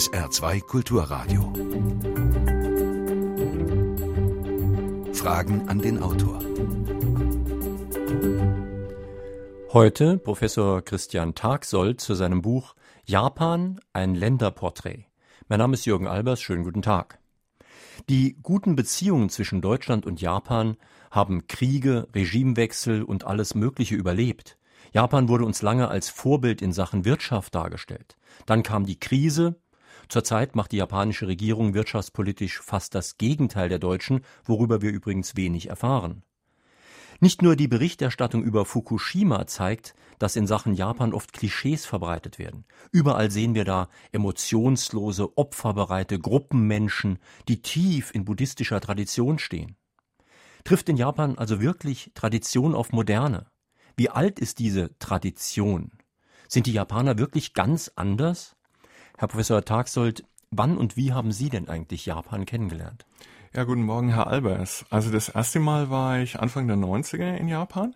SR2 Kulturradio. Fragen an den Autor. Heute Professor Christian Tagsold zu seinem Buch Japan, ein Länderporträt. Mein Name ist Jürgen Albers, schönen guten Tag. Die guten Beziehungen zwischen Deutschland und Japan haben Kriege, Regimewechsel und alles Mögliche überlebt. Japan wurde uns lange als Vorbild in Sachen Wirtschaft dargestellt. Dann kam die Krise. Zurzeit macht die japanische Regierung wirtschaftspolitisch fast das Gegenteil der deutschen, worüber wir übrigens wenig erfahren. Nicht nur die Berichterstattung über Fukushima zeigt, dass in Sachen Japan oft Klischees verbreitet werden. Überall sehen wir da emotionslose, opferbereite Gruppenmenschen, die tief in buddhistischer Tradition stehen. Trifft in Japan also wirklich Tradition auf Moderne? Wie alt ist diese Tradition? Sind die Japaner wirklich ganz anders? Herr Professor Tagsold, wann und wie haben Sie denn eigentlich Japan kennengelernt? Ja, guten Morgen, Herr Albers. Also das erste Mal war ich Anfang der 90er in Japan.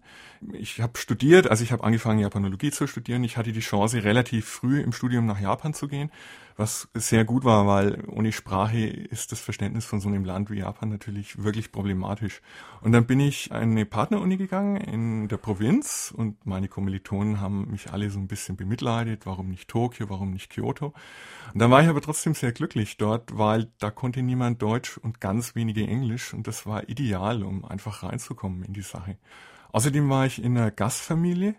Ich habe studiert, also ich habe angefangen, Japanologie zu studieren. Ich hatte die Chance, relativ früh im Studium nach Japan zu gehen, was sehr gut war, weil ohne Sprache ist das Verständnis von so einem Land wie Japan natürlich wirklich problematisch. Und dann bin ich eine Partneruni gegangen in der Provinz und meine Kommilitonen haben mich alle so ein bisschen bemitleidet, warum nicht Tokio, warum nicht Kyoto. Und dann war ich aber trotzdem sehr glücklich dort, weil da konnte niemand Deutsch und ganz wenige Englisch und das war ideal, um einfach reinzukommen in die Sache. Außerdem war ich in einer Gastfamilie,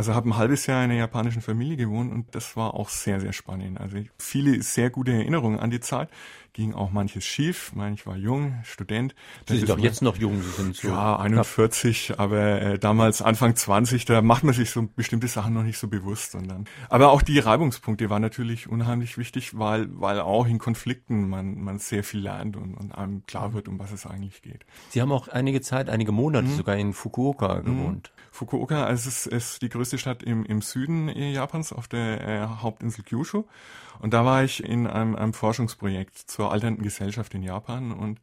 also habe ein halbes Jahr in einer japanischen Familie gewohnt und das war auch sehr, sehr spannend. Also viele sehr gute Erinnerungen an die Zeit ging auch manches schief. Ich meine, ich war jung, Student. Sie sind doch jetzt noch jung, Sie sind so. Ja, 41, knapp. aber äh, damals Anfang 20, da macht man sich so bestimmte Sachen noch nicht so bewusst. Und dann. Aber auch die Reibungspunkte waren natürlich unheimlich wichtig, weil, weil auch in Konflikten man, man sehr viel lernt und, und einem klar wird, um was es eigentlich geht. Sie haben auch einige Zeit, einige Monate mhm. sogar in Fukuoka mhm. gewohnt. Fukuoka, also es ist, ist die größte Stadt im, im Süden Japans auf der äh, Hauptinsel Kyushu. Und da war ich in einem, einem Forschungsprojekt zur alternden Gesellschaft in Japan und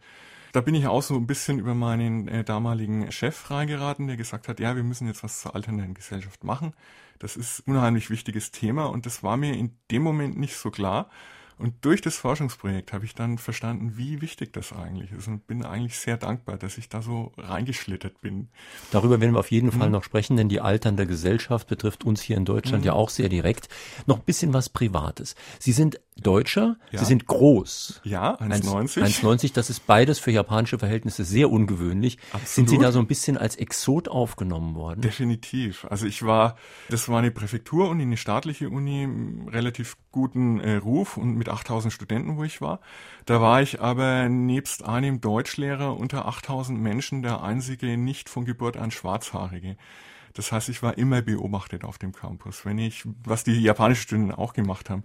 da bin ich auch so ein bisschen über meinen äh, damaligen Chef reingeraten, der gesagt hat, ja, wir müssen jetzt was zur alternden Gesellschaft machen. Das ist unheimlich wichtiges Thema und das war mir in dem Moment nicht so klar. Und durch das Forschungsprojekt habe ich dann verstanden, wie wichtig das eigentlich ist und bin eigentlich sehr dankbar, dass ich da so reingeschlittert bin. Darüber werden wir auf jeden mhm. Fall noch sprechen, denn die alternde Gesellschaft betrifft uns hier in Deutschland mhm. ja auch sehr direkt. Noch ein bisschen was Privates. Sie sind Deutscher, ja. Sie sind groß. Ja, 1,90. 1,90, das ist beides für japanische Verhältnisse sehr ungewöhnlich. Absolut. Sind Sie da so ein bisschen als Exot aufgenommen worden? Definitiv. Also ich war, das war eine Präfekturuni, eine staatliche Uni, relativ guten äh, Ruf und mit 8000 Studenten, wo ich war. Da war ich aber nebst einem Deutschlehrer unter 8000 Menschen der einzige nicht von Geburt an Schwarzhaarige. Das heißt, ich war immer beobachtet auf dem Campus. Wenn ich, was die japanischen Studenten auch gemacht haben,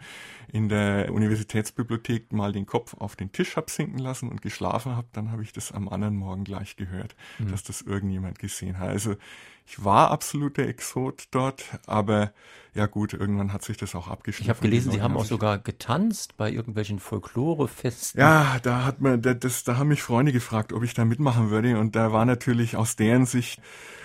in der Universitätsbibliothek mal den Kopf auf den Tisch hab sinken lassen und geschlafen habe, dann habe ich das am anderen Morgen gleich gehört, mhm. dass das irgendjemand gesehen hat. Also ich war absoluter Exot dort, aber ja gut, irgendwann hat sich das auch abgeschlossen. Ich habe gelesen, Sie haben auch sogar getanzt bei irgendwelchen Folklorefesten. Ja, da hat man, das, da haben mich Freunde gefragt, ob ich da mitmachen würde und da war natürlich aus deren Sicht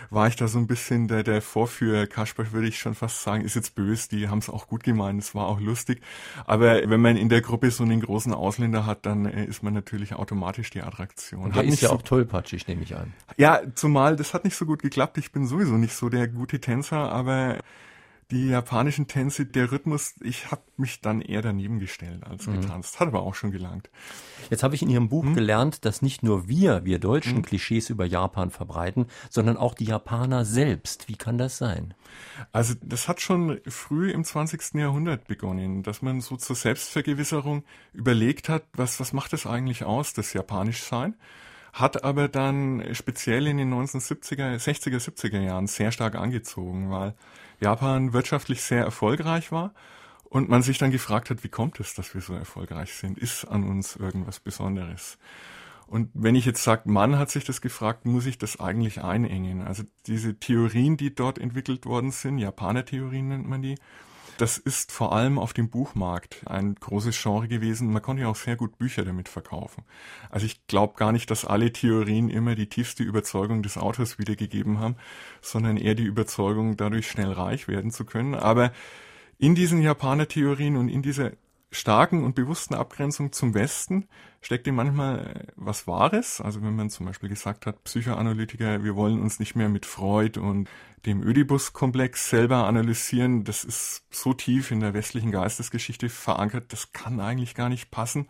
war ich da so ein bisschen der, der Vorführer. Kasper würde ich schon fast sagen, ist jetzt böse, die haben es auch gut gemeint, es war auch lustig. Aber wenn man in der Gruppe so einen großen Ausländer hat, dann äh, ist man natürlich automatisch die Attraktion. Und der ist ja so, auch tollpatschig, nehme ich an. Ja, zumal das hat nicht so gut geklappt. Ich bin sowieso nicht so der gute Tänzer, aber die japanischen Tänze, der Rhythmus, ich habe mich dann eher daneben gestellt als mhm. getanzt. Hat aber auch schon gelangt. Jetzt habe ich in Ihrem Buch mhm. gelernt, dass nicht nur wir, wir Deutschen, mhm. Klischees über Japan verbreiten, sondern auch die Japaner selbst. Wie kann das sein? Also das hat schon früh im 20. Jahrhundert begonnen, dass man so zur Selbstvergewisserung überlegt hat, was, was macht das eigentlich aus, das Japanischsein? Hat aber dann speziell in den 1970er, 60er, 70er Jahren sehr stark angezogen, weil Japan wirtschaftlich sehr erfolgreich war und man sich dann gefragt hat, wie kommt es, dass wir so erfolgreich sind? Ist an uns irgendwas Besonderes? Und wenn ich jetzt sage, Mann hat sich das gefragt, muss ich das eigentlich einengen? Also diese Theorien, die dort entwickelt worden sind, Japaner-Theorien nennt man die, das ist vor allem auf dem Buchmarkt ein großes Genre gewesen. Man konnte ja auch sehr gut Bücher damit verkaufen. Also ich glaube gar nicht, dass alle Theorien immer die tiefste Überzeugung des Autors wiedergegeben haben, sondern eher die Überzeugung, dadurch schnell reich werden zu können. Aber in diesen Japaner-Theorien und in dieser starken und bewussten Abgrenzung zum Westen steckt manchmal äh, was Wahres. Also wenn man zum Beispiel gesagt hat, Psychoanalytiker, wir wollen uns nicht mehr mit Freud und dem Ödipus-Komplex selber analysieren, das ist so tief in der westlichen Geistesgeschichte verankert, das kann eigentlich gar nicht passen.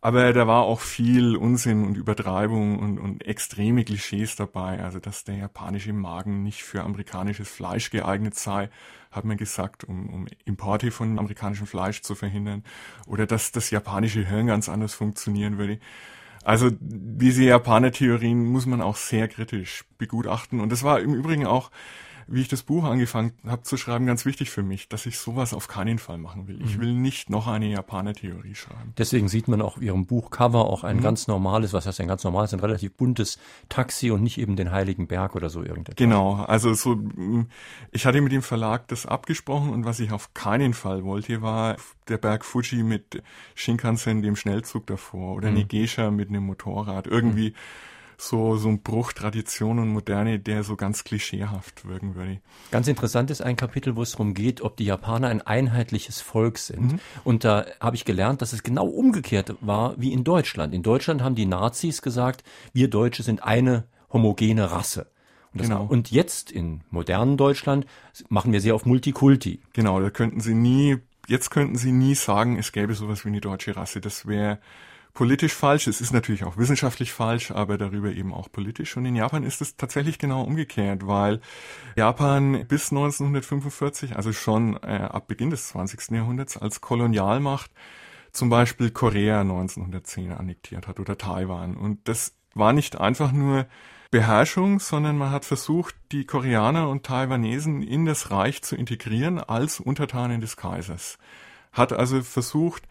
Aber da war auch viel Unsinn und Übertreibung und, und extreme Klischees dabei. Also, dass der japanische Magen nicht für amerikanisches Fleisch geeignet sei, hat man gesagt, um, um Importe von amerikanischem Fleisch zu verhindern. Oder dass das japanische Hirn ganz anders funktionieren würde. Also diese Japaner-Theorien muss man auch sehr kritisch begutachten. Und das war im Übrigen auch wie ich das Buch angefangen habe zu schreiben, ganz wichtig für mich, dass ich sowas auf keinen Fall machen will. Ich mhm. will nicht noch eine Japaner-Theorie schreiben. Deswegen sieht man auch auf Ihrem Buchcover auch ein mhm. ganz normales, was heißt ein ganz normales, ein relativ buntes Taxi und nicht eben den Heiligen Berg oder so irgendetwas. Genau, also so, ich hatte mit dem Verlag das abgesprochen und was ich auf keinen Fall wollte, war der Berg Fuji mit Shinkansen, dem Schnellzug davor oder mhm. Negesha mit einem Motorrad. Irgendwie mhm so, so ein Bruch Tradition und Moderne, der so ganz klischeehaft wirken würde. Ganz interessant ist ein Kapitel, wo es darum geht, ob die Japaner ein einheitliches Volk sind. Mhm. Und da habe ich gelernt, dass es genau umgekehrt war wie in Deutschland. In Deutschland haben die Nazis gesagt, wir Deutsche sind eine homogene Rasse. Und, genau. und jetzt in modernen Deutschland machen wir sehr auf Multikulti. Genau, da könnten sie nie, jetzt könnten sie nie sagen, es gäbe sowas wie eine deutsche Rasse. Das wäre politisch falsch. Es ist natürlich auch wissenschaftlich falsch, aber darüber eben auch politisch. Und in Japan ist es tatsächlich genau umgekehrt, weil Japan bis 1945, also schon äh, ab Beginn des 20. Jahrhunderts als Kolonialmacht zum Beispiel Korea 1910 annektiert hat oder Taiwan. Und das war nicht einfach nur Beherrschung, sondern man hat versucht, die Koreaner und Taiwanesen in das Reich zu integrieren als Untertanen des Kaisers. Hat also versucht,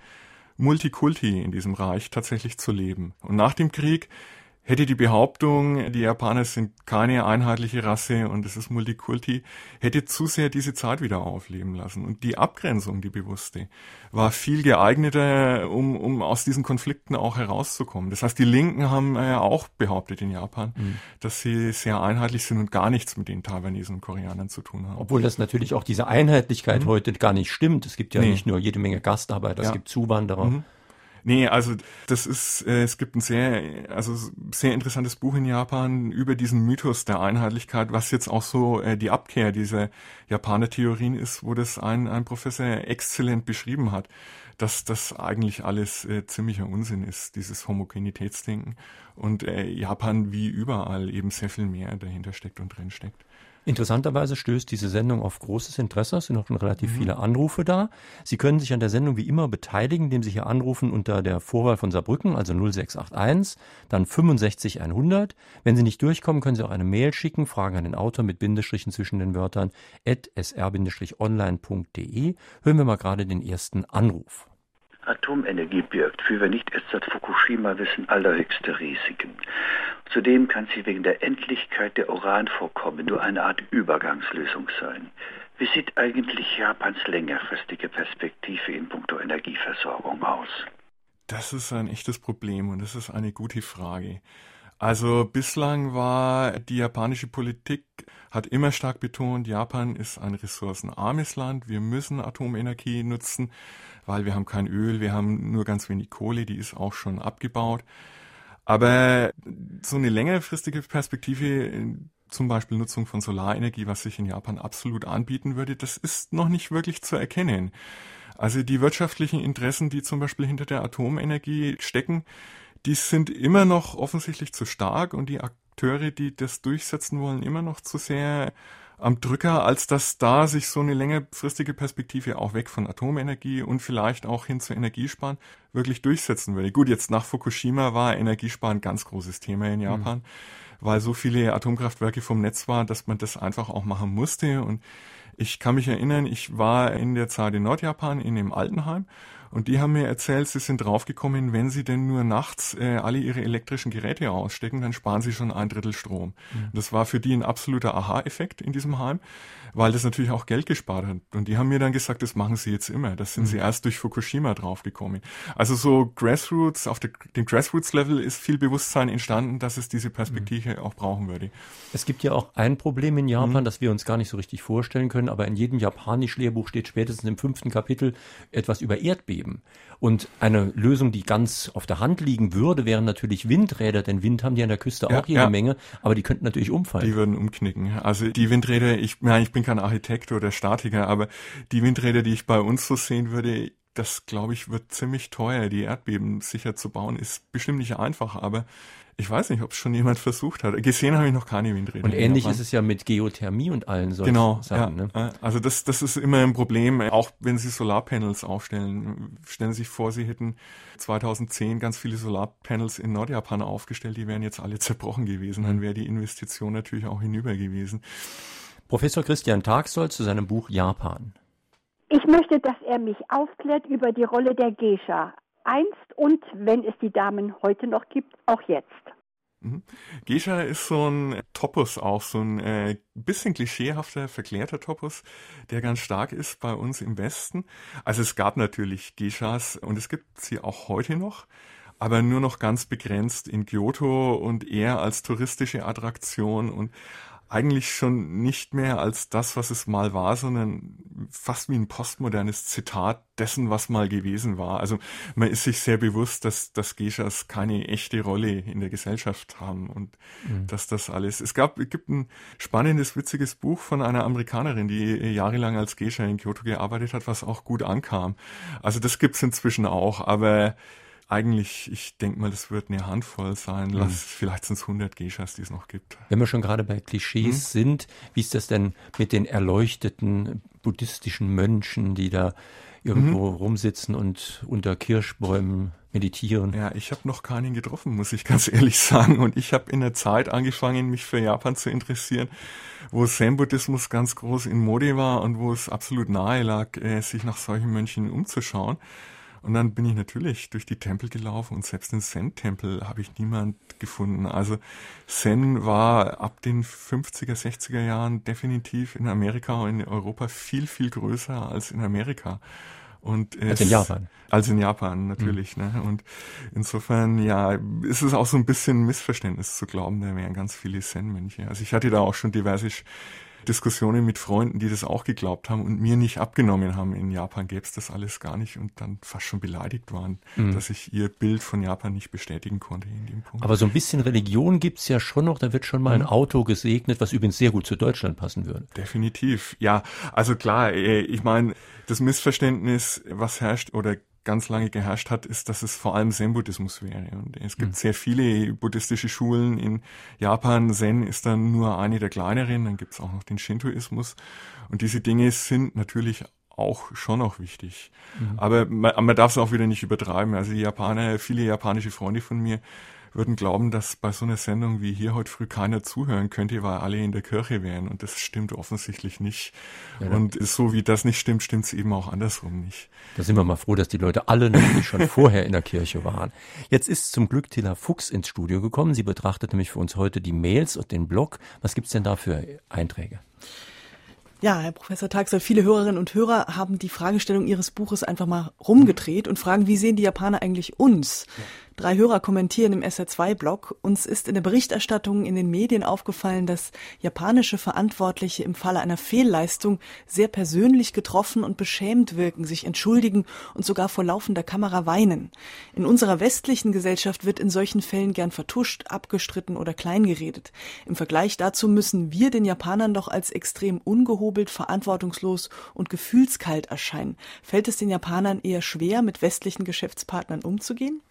Multikulti in diesem Reich tatsächlich zu leben. Und nach dem Krieg hätte die Behauptung, die Japaner sind keine einheitliche Rasse und es ist Multikulti, hätte zu sehr diese Zeit wieder aufleben lassen. Und die Abgrenzung, die bewusste, war viel geeigneter, um, um aus diesen Konflikten auch herauszukommen. Das heißt, die Linken haben äh, auch behauptet in Japan, mhm. dass sie sehr einheitlich sind und gar nichts mit den Taiwanesen und Koreanern zu tun haben. Obwohl das natürlich auch diese Einheitlichkeit mhm. heute gar nicht stimmt. Es gibt ja nee. nicht nur jede Menge Gastarbeiter, es gibt Zuwanderer. Mhm. Nee, also das ist, äh, es gibt ein sehr, also sehr interessantes Buch in Japan über diesen Mythos der Einheitlichkeit, was jetzt auch so äh, die Abkehr dieser Japaner-Theorien ist, wo das ein, ein Professor exzellent beschrieben hat, dass das eigentlich alles äh, ziemlicher Unsinn ist, dieses Homogenitätsdenken und äh, Japan wie überall eben sehr viel mehr dahinter steckt und drin steckt. Interessanterweise stößt diese Sendung auf großes Interesse. Es sind auch schon relativ mhm. viele Anrufe da. Sie können sich an der Sendung wie immer beteiligen, indem Sie hier anrufen unter der Vorwahl von Saarbrücken, also 0681, dann 65 100. Wenn Sie nicht durchkommen, können Sie auch eine Mail schicken, Fragen an den Autor mit Bindestrichen zwischen den Wörtern at sr-online.de. Hören wir mal gerade den ersten Anruf. Atomenergie birgt, wie wir nicht erst seit Fukushima wissen, allerhöchste Risiken. Zudem kann sie wegen der Endlichkeit der Uranvorkommen nur eine Art Übergangslösung sein. Wie sieht eigentlich Japans längerfristige Perspektive in puncto Energieversorgung aus? Das ist ein echtes Problem und das ist eine gute Frage. Also bislang war die japanische Politik, hat immer stark betont, Japan ist ein ressourcenarmes Land, wir müssen Atomenergie nutzen, weil wir haben kein Öl, wir haben nur ganz wenig Kohle, die ist auch schon abgebaut. Aber so eine längerfristige Perspektive, zum Beispiel Nutzung von Solarenergie, was sich in Japan absolut anbieten würde, das ist noch nicht wirklich zu erkennen. Also die wirtschaftlichen Interessen, die zum Beispiel hinter der Atomenergie stecken, die sind immer noch offensichtlich zu stark und die Akteure, die das durchsetzen wollen, immer noch zu sehr am Drücker, als dass da sich so eine längerfristige Perspektive auch weg von Atomenergie und vielleicht auch hin zu Energiesparen wirklich durchsetzen würde. Gut, jetzt nach Fukushima war Energiesparen ein ganz großes Thema in Japan, mhm. weil so viele Atomkraftwerke vom Netz waren, dass man das einfach auch machen musste und ich kann mich erinnern, ich war in der Zeit in Nordjapan in dem Altenheim und die haben mir erzählt, sie sind draufgekommen, wenn sie denn nur nachts äh, alle ihre elektrischen Geräte ausstecken, dann sparen sie schon ein Drittel Strom. Mhm. Das war für die ein absoluter Aha-Effekt in diesem Heim, weil das natürlich auch Geld gespart hat. Und die haben mir dann gesagt, das machen sie jetzt immer. Das sind mhm. sie erst durch Fukushima draufgekommen. Also so Grassroots, auf der, dem Grassroots-Level ist viel Bewusstsein entstanden, dass es diese Perspektive mhm. auch brauchen würde. Es gibt ja auch ein Problem in Japan, mhm. das wir uns gar nicht so richtig vorstellen können aber in jedem Japanisch-Lehrbuch steht spätestens im fünften Kapitel etwas über Erdbeben. Und eine Lösung, die ganz auf der Hand liegen würde, wären natürlich Windräder, denn Wind haben die an der Küste ja, auch jede ja. Menge, aber die könnten natürlich umfallen. Die würden umknicken. Also die Windräder, ich, nein, ich bin kein Architekt oder Statiker, aber die Windräder, die ich bei uns so sehen würde, das glaube ich wird ziemlich teuer. Die Erdbeben sicher zu bauen ist bestimmt nicht einfach, aber ich weiß nicht, ob es schon jemand versucht hat. Gesehen habe ich noch keine Windräder. Und ähnlich ist es ja mit Geothermie und allen solchen genau, Sachen. Ja, ne? Also das, das ist immer ein Problem, auch wenn Sie Solarpanels aufstellen. Stellen Sie sich vor, Sie hätten 2010 ganz viele Solarpanels in Nordjapan aufgestellt, die wären jetzt alle zerbrochen gewesen. Dann wäre die Investition natürlich auch hinüber gewesen. Professor Christian Tagsoll zu seinem Buch Japan. Ich möchte, dass er mich aufklärt über die Rolle der Geisha einst und wenn es die Damen heute noch gibt, auch jetzt. Mhm. Geisha ist so ein Topos auch, so ein äh, bisschen klischeehafter, verklärter Topos, der ganz stark ist bei uns im Westen. Also es gab natürlich Geishas und es gibt sie auch heute noch, aber nur noch ganz begrenzt in Kyoto und eher als touristische Attraktion und eigentlich schon nicht mehr als das, was es mal war, sondern fast wie ein postmodernes Zitat dessen, was mal gewesen war. Also man ist sich sehr bewusst, dass, dass Geishas keine echte Rolle in der Gesellschaft haben und mhm. dass das alles. Es gab, es gibt ein spannendes, witziges Buch von einer Amerikanerin, die jahrelang als Geisha in Kyoto gearbeitet hat, was auch gut ankam. Also das gibt's inzwischen auch, aber eigentlich, ich denke mal, das wird eine Handvoll sein. Lass, mhm. Vielleicht sind es 100 Geishas, die es noch gibt. Wenn wir schon gerade bei Klischees mhm. sind, wie ist das denn mit den erleuchteten buddhistischen Mönchen, die da irgendwo mhm. rumsitzen und unter Kirschbäumen meditieren? Ja, ich habe noch keinen getroffen, muss ich ganz ehrlich sagen. Und ich habe in der Zeit angefangen, mich für Japan zu interessieren, wo Zen-Buddhismus ganz groß in Mode war und wo es absolut nahe lag, äh, sich nach solchen Mönchen umzuschauen. Und dann bin ich natürlich durch die Tempel gelaufen und selbst den Zen-Tempel habe ich niemand gefunden. Also Zen war ab den 50er, 60er Jahren definitiv in Amerika und in Europa viel, viel größer als in Amerika. Und als in Japan. Als in Japan, natürlich. Mhm. Ne? Und insofern, ja, ist es auch so ein bisschen Missverständnis zu glauben, da wären ganz viele Zen-Mönche. Also ich hatte da auch schon diverse Diskussionen mit Freunden, die das auch geglaubt haben und mir nicht abgenommen haben. In Japan gäbe es das alles gar nicht und dann fast schon beleidigt waren, mhm. dass ich ihr Bild von Japan nicht bestätigen konnte in dem Punkt. Aber so ein bisschen Religion gibt's ja schon noch. Da wird schon mal ein mhm. Auto gesegnet, was übrigens sehr gut zu Deutschland passen würde. Definitiv. Ja, also klar, äh, ich meine, das Missverständnis, was herrscht oder ganz lange geherrscht hat, ist, dass es vor allem Zen-Buddhismus wäre. Und es gibt mhm. sehr viele buddhistische Schulen in Japan. Zen ist dann nur eine der kleineren. Dann gibt es auch noch den Shintoismus. Und diese Dinge sind natürlich auch schon noch wichtig. Mhm. Aber man, man darf es auch wieder nicht übertreiben. Also die Japaner, viele japanische Freunde von mir würden glauben, dass bei so einer Sendung wie hier heute früh keiner zuhören könnte, weil alle in der Kirche wären. Und das stimmt offensichtlich nicht. Ja, und so wie das nicht stimmt, stimmt es eben auch andersrum nicht. Da sind wir mal froh, dass die Leute alle natürlich schon vorher in der Kirche waren. Jetzt ist zum Glück Tilla Fuchs ins Studio gekommen. Sie betrachtet nämlich für uns heute die Mails und den Blog. Was gibt's denn da für Einträge? Ja, Herr Professor Tagsel, viele Hörerinnen und Hörer haben die Fragestellung Ihres Buches einfach mal rumgedreht und fragen, wie sehen die Japaner eigentlich uns? Ja. Drei Hörer kommentieren im SR2-Blog, uns ist in der Berichterstattung in den Medien aufgefallen, dass japanische Verantwortliche im Falle einer Fehlleistung sehr persönlich getroffen und beschämt wirken, sich entschuldigen und sogar vor laufender Kamera weinen. In unserer westlichen Gesellschaft wird in solchen Fällen gern vertuscht, abgestritten oder kleingeredet. Im Vergleich dazu müssen wir den Japanern doch als extrem ungehobelt, verantwortungslos und gefühlskalt erscheinen. Fällt es den Japanern eher schwer, mit westlichen Geschäftspartnern umzugehen?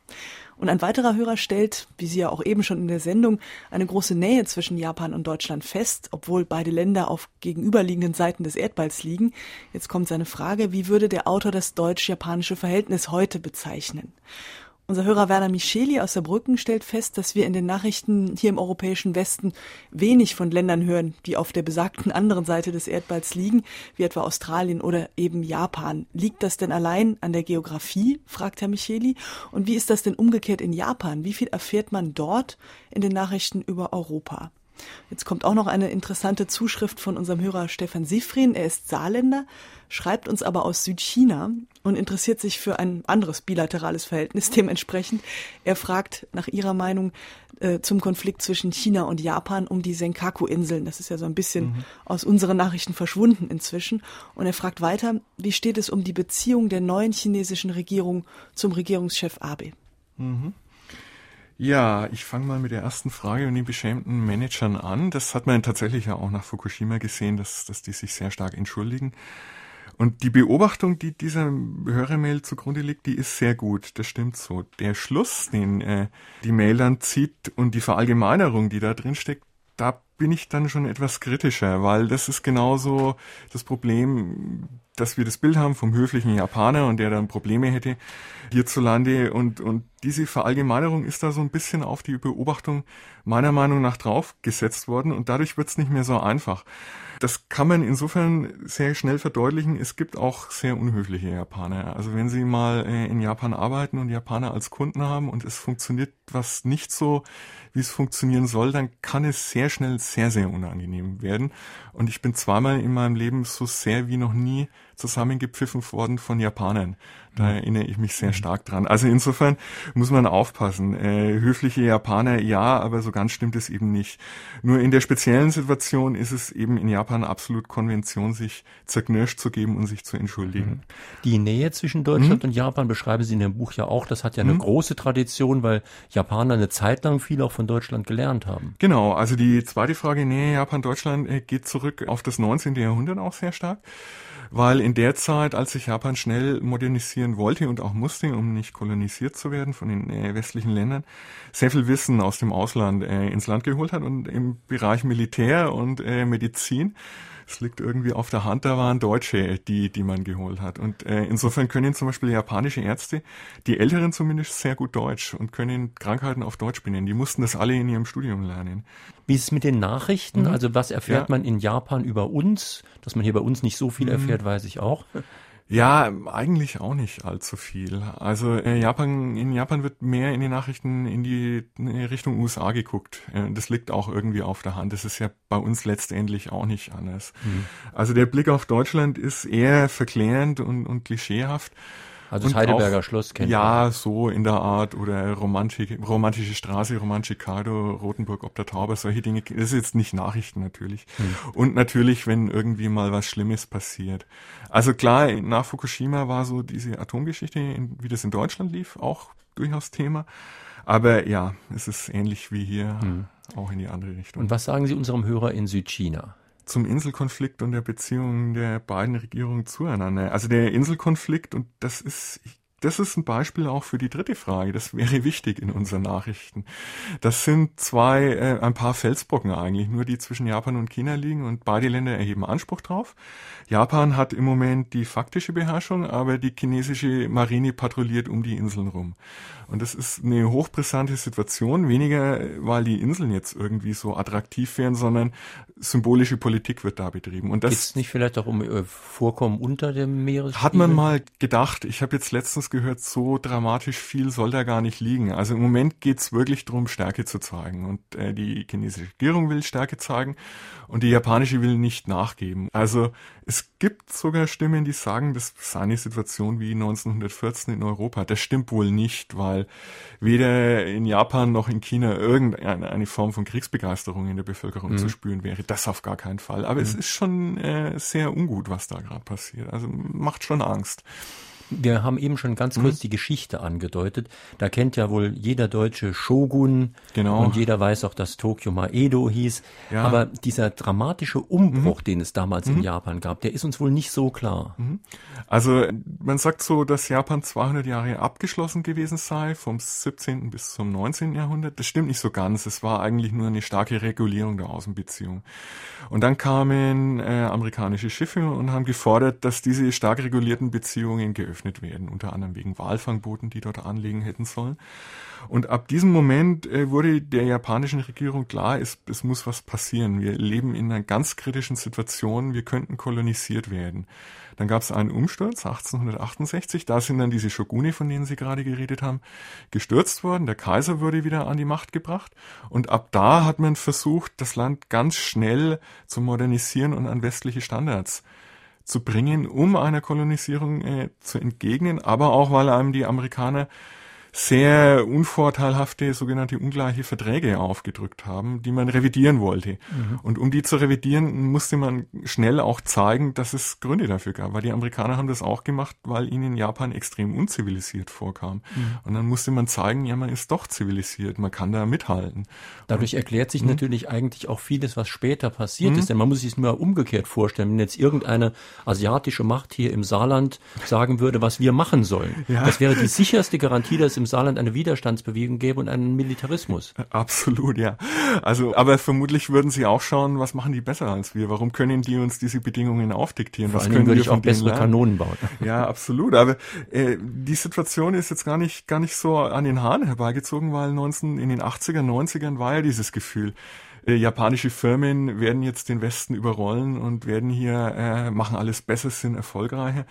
Und ein weiterer Hörer stellt, wie Sie ja auch eben schon in der Sendung, eine große Nähe zwischen Japan und Deutschland fest, obwohl beide Länder auf gegenüberliegenden Seiten des Erdballs liegen. Jetzt kommt seine Frage, wie würde der Autor das deutsch-japanische Verhältnis heute bezeichnen? Unser Hörer Werner Micheli aus Saarbrücken stellt fest, dass wir in den Nachrichten hier im europäischen Westen wenig von Ländern hören, die auf der besagten anderen Seite des Erdballs liegen, wie etwa Australien oder eben Japan. Liegt das denn allein an der Geografie? fragt Herr Micheli. Und wie ist das denn umgekehrt in Japan? Wie viel erfährt man dort in den Nachrichten über Europa? Jetzt kommt auch noch eine interessante Zuschrift von unserem Hörer Stefan Siefrin. Er ist Saarländer, schreibt uns aber aus Südchina und interessiert sich für ein anderes bilaterales Verhältnis dementsprechend. Er fragt nach Ihrer Meinung äh, zum Konflikt zwischen China und Japan um die Senkaku-Inseln. Das ist ja so ein bisschen mhm. aus unseren Nachrichten verschwunden inzwischen. Und er fragt weiter, wie steht es um die Beziehung der neuen chinesischen Regierung zum Regierungschef Abe? Mhm. Ja, ich fange mal mit der ersten Frage und den beschämten Managern an. Das hat man tatsächlich ja auch nach Fukushima gesehen, dass, dass die sich sehr stark entschuldigen. Und die Beobachtung, die dieser Hörermail zugrunde liegt, die ist sehr gut. Das stimmt so. Der Schluss, den äh, die Mail dann zieht und die Verallgemeinerung, die da drin steckt, da bin ich dann schon etwas kritischer, weil das ist genauso das Problem, dass wir das Bild haben vom höflichen Japaner und der dann Probleme hätte hierzulande und, und diese Verallgemeinerung ist da so ein bisschen auf die Beobachtung meiner Meinung nach draufgesetzt worden und dadurch wird es nicht mehr so einfach. Das kann man insofern sehr schnell verdeutlichen. Es gibt auch sehr unhöfliche Japaner. Also wenn Sie mal äh, in Japan arbeiten und Japaner als Kunden haben und es funktioniert was nicht so, wie es funktionieren soll, dann kann es sehr schnell sehr, sehr unangenehm werden. Und ich bin zweimal in meinem Leben so sehr wie noch nie zusammengepfiffen worden von Japanern. Da mhm. erinnere ich mich sehr mhm. stark dran. Also insofern muss man aufpassen. Äh, höfliche Japaner, ja, aber so ganz stimmt es eben nicht. Nur in der speziellen Situation ist es eben in Japan absolut Konvention, sich zerknirscht zu geben und sich zu entschuldigen. Mhm. Die Nähe zwischen Deutschland mhm. und Japan beschreiben Sie in dem Buch ja auch. Das hat ja eine mhm. große Tradition, weil Japaner eine Zeit lang viel auch von Deutschland gelernt haben. Genau. Also die zweite Frage, Nähe Japan-Deutschland, äh, geht zurück auf das 19. Jahrhundert auch sehr stark weil in der Zeit, als sich Japan schnell modernisieren wollte und auch musste, um nicht kolonisiert zu werden von den äh, westlichen Ländern, sehr viel Wissen aus dem Ausland äh, ins Land geholt hat und im Bereich Militär und äh, Medizin es liegt irgendwie auf der Hand, da waren Deutsche, die, die man geholt hat. Und äh, insofern können zum Beispiel japanische Ärzte, die Älteren zumindest, sehr gut Deutsch und können Krankheiten auf Deutsch benennen. Die mussten das alle in ihrem Studium lernen. Wie ist es mit den Nachrichten? Mhm. Also was erfährt ja. man in Japan über uns? Dass man hier bei uns nicht so viel mhm. erfährt, weiß ich auch. Ja, eigentlich auch nicht allzu viel. Also äh, Japan, in Japan wird mehr in den Nachrichten in die, in die Richtung USA geguckt. Äh, das liegt auch irgendwie auf der Hand. Das ist ja bei uns letztendlich auch nicht anders. Mhm. Also der Blick auf Deutschland ist eher verklärend und, und klischeehaft. Also das Heidelberger auch, Schloss kennt Ja, man. so in der Art oder Romantik, romantische Straße, Romantikado, Rotenburg ob der Tauber, solche Dinge. Das ist jetzt nicht Nachrichten natürlich. Hm. Und natürlich, wenn irgendwie mal was Schlimmes passiert. Also klar, nach Fukushima war so diese Atomgeschichte, wie das in Deutschland lief, auch durchaus Thema. Aber ja, es ist ähnlich wie hier, hm. auch in die andere Richtung. Und was sagen Sie unserem Hörer in Südchina? Zum Inselkonflikt und der Beziehung der beiden Regierungen zueinander. Also der Inselkonflikt, und das ist, das ist ein Beispiel auch für die dritte Frage. Das wäre wichtig in unseren Nachrichten. Das sind zwei, äh, ein paar Felsbrocken eigentlich, nur die zwischen Japan und China liegen und beide Länder erheben Anspruch drauf. Japan hat im Moment die faktische Beherrschung, aber die chinesische Marine patrouilliert um die Inseln rum. Und das ist eine hochbrisante Situation, weniger weil die Inseln jetzt irgendwie so attraktiv wären, sondern symbolische Politik wird da betrieben. Und das ist nicht vielleicht auch um äh, Vorkommen unter dem Meeresspiegel? Hat man mal gedacht. Ich habe jetzt letztens gehört, so dramatisch viel soll da gar nicht liegen. Also im Moment geht's wirklich darum, Stärke zu zeigen. Und äh, die chinesische Regierung will Stärke zeigen und die japanische will nicht nachgeben. Also es gibt sogar Stimmen, die sagen, das sei eine Situation wie 1914 in Europa. Das stimmt wohl nicht, weil weder in Japan noch in China irgendeine Form von Kriegsbegeisterung in der Bevölkerung mhm. zu spüren wäre. Das auf gar keinen Fall. Aber mhm. es ist schon äh, sehr ungut, was da gerade passiert. Also macht schon Angst. Wir haben eben schon ganz kurz mhm. die Geschichte angedeutet. Da kennt ja wohl jeder deutsche Shogun genau. und jeder weiß auch, dass Tokio mal Edo hieß. Ja. Aber dieser dramatische Umbruch, mhm. den es damals mhm. in Japan gab, der ist uns wohl nicht so klar. Mhm. Also man sagt so, dass Japan 200 Jahre abgeschlossen gewesen sei, vom 17. bis zum 19. Jahrhundert. Das stimmt nicht so ganz. Es war eigentlich nur eine starke Regulierung der Außenbeziehungen. Und dann kamen äh, amerikanische Schiffe und haben gefordert, dass diese stark regulierten Beziehungen geöffnet geöffnet werden, unter anderem wegen Walfangbooten, die dort anlegen hätten sollen. Und ab diesem Moment äh, wurde der japanischen Regierung klar, es, es muss was passieren. Wir leben in einer ganz kritischen Situation, wir könnten kolonisiert werden. Dann gab es einen Umsturz 1868, da sind dann diese Shogune, von denen Sie gerade geredet haben, gestürzt worden. Der Kaiser wurde wieder an die Macht gebracht und ab da hat man versucht, das Land ganz schnell zu modernisieren und an westliche Standards zu bringen, um einer Kolonisierung äh, zu entgegnen, aber auch weil einem die Amerikaner sehr unvorteilhafte sogenannte ungleiche Verträge aufgedrückt haben, die man revidieren wollte. Mhm. Und um die zu revidieren, musste man schnell auch zeigen, dass es Gründe dafür gab, weil die Amerikaner haben das auch gemacht, weil ihnen Japan extrem unzivilisiert vorkam. Mhm. Und dann musste man zeigen, ja, man ist doch zivilisiert, man kann da mithalten. Dadurch Und, erklärt sich mh. natürlich eigentlich auch vieles, was später passiert mh. ist, denn man muss sich es nur umgekehrt vorstellen, wenn jetzt irgendeine asiatische Macht hier im Saarland sagen würde, was wir machen sollen. Ja. Das wäre die sicherste Garantie, dass im Saarland eine Widerstandsbewegung gäbe und einen Militarismus. Absolut, ja. Also, aber vermutlich würden sie auch schauen, was machen die besser als wir? Warum können die uns diese Bedingungen aufdiktieren? Vor was können würde wir ich auch bessere lernen? Kanonen bauen. Ja, absolut. Aber äh, die Situation ist jetzt gar nicht gar nicht so an den Haaren herbeigezogen, weil 19 in den 80er, 90ern war ja dieses Gefühl äh, japanische Firmen werden jetzt den Westen überrollen und werden hier äh, machen alles besser, sind erfolgreicher.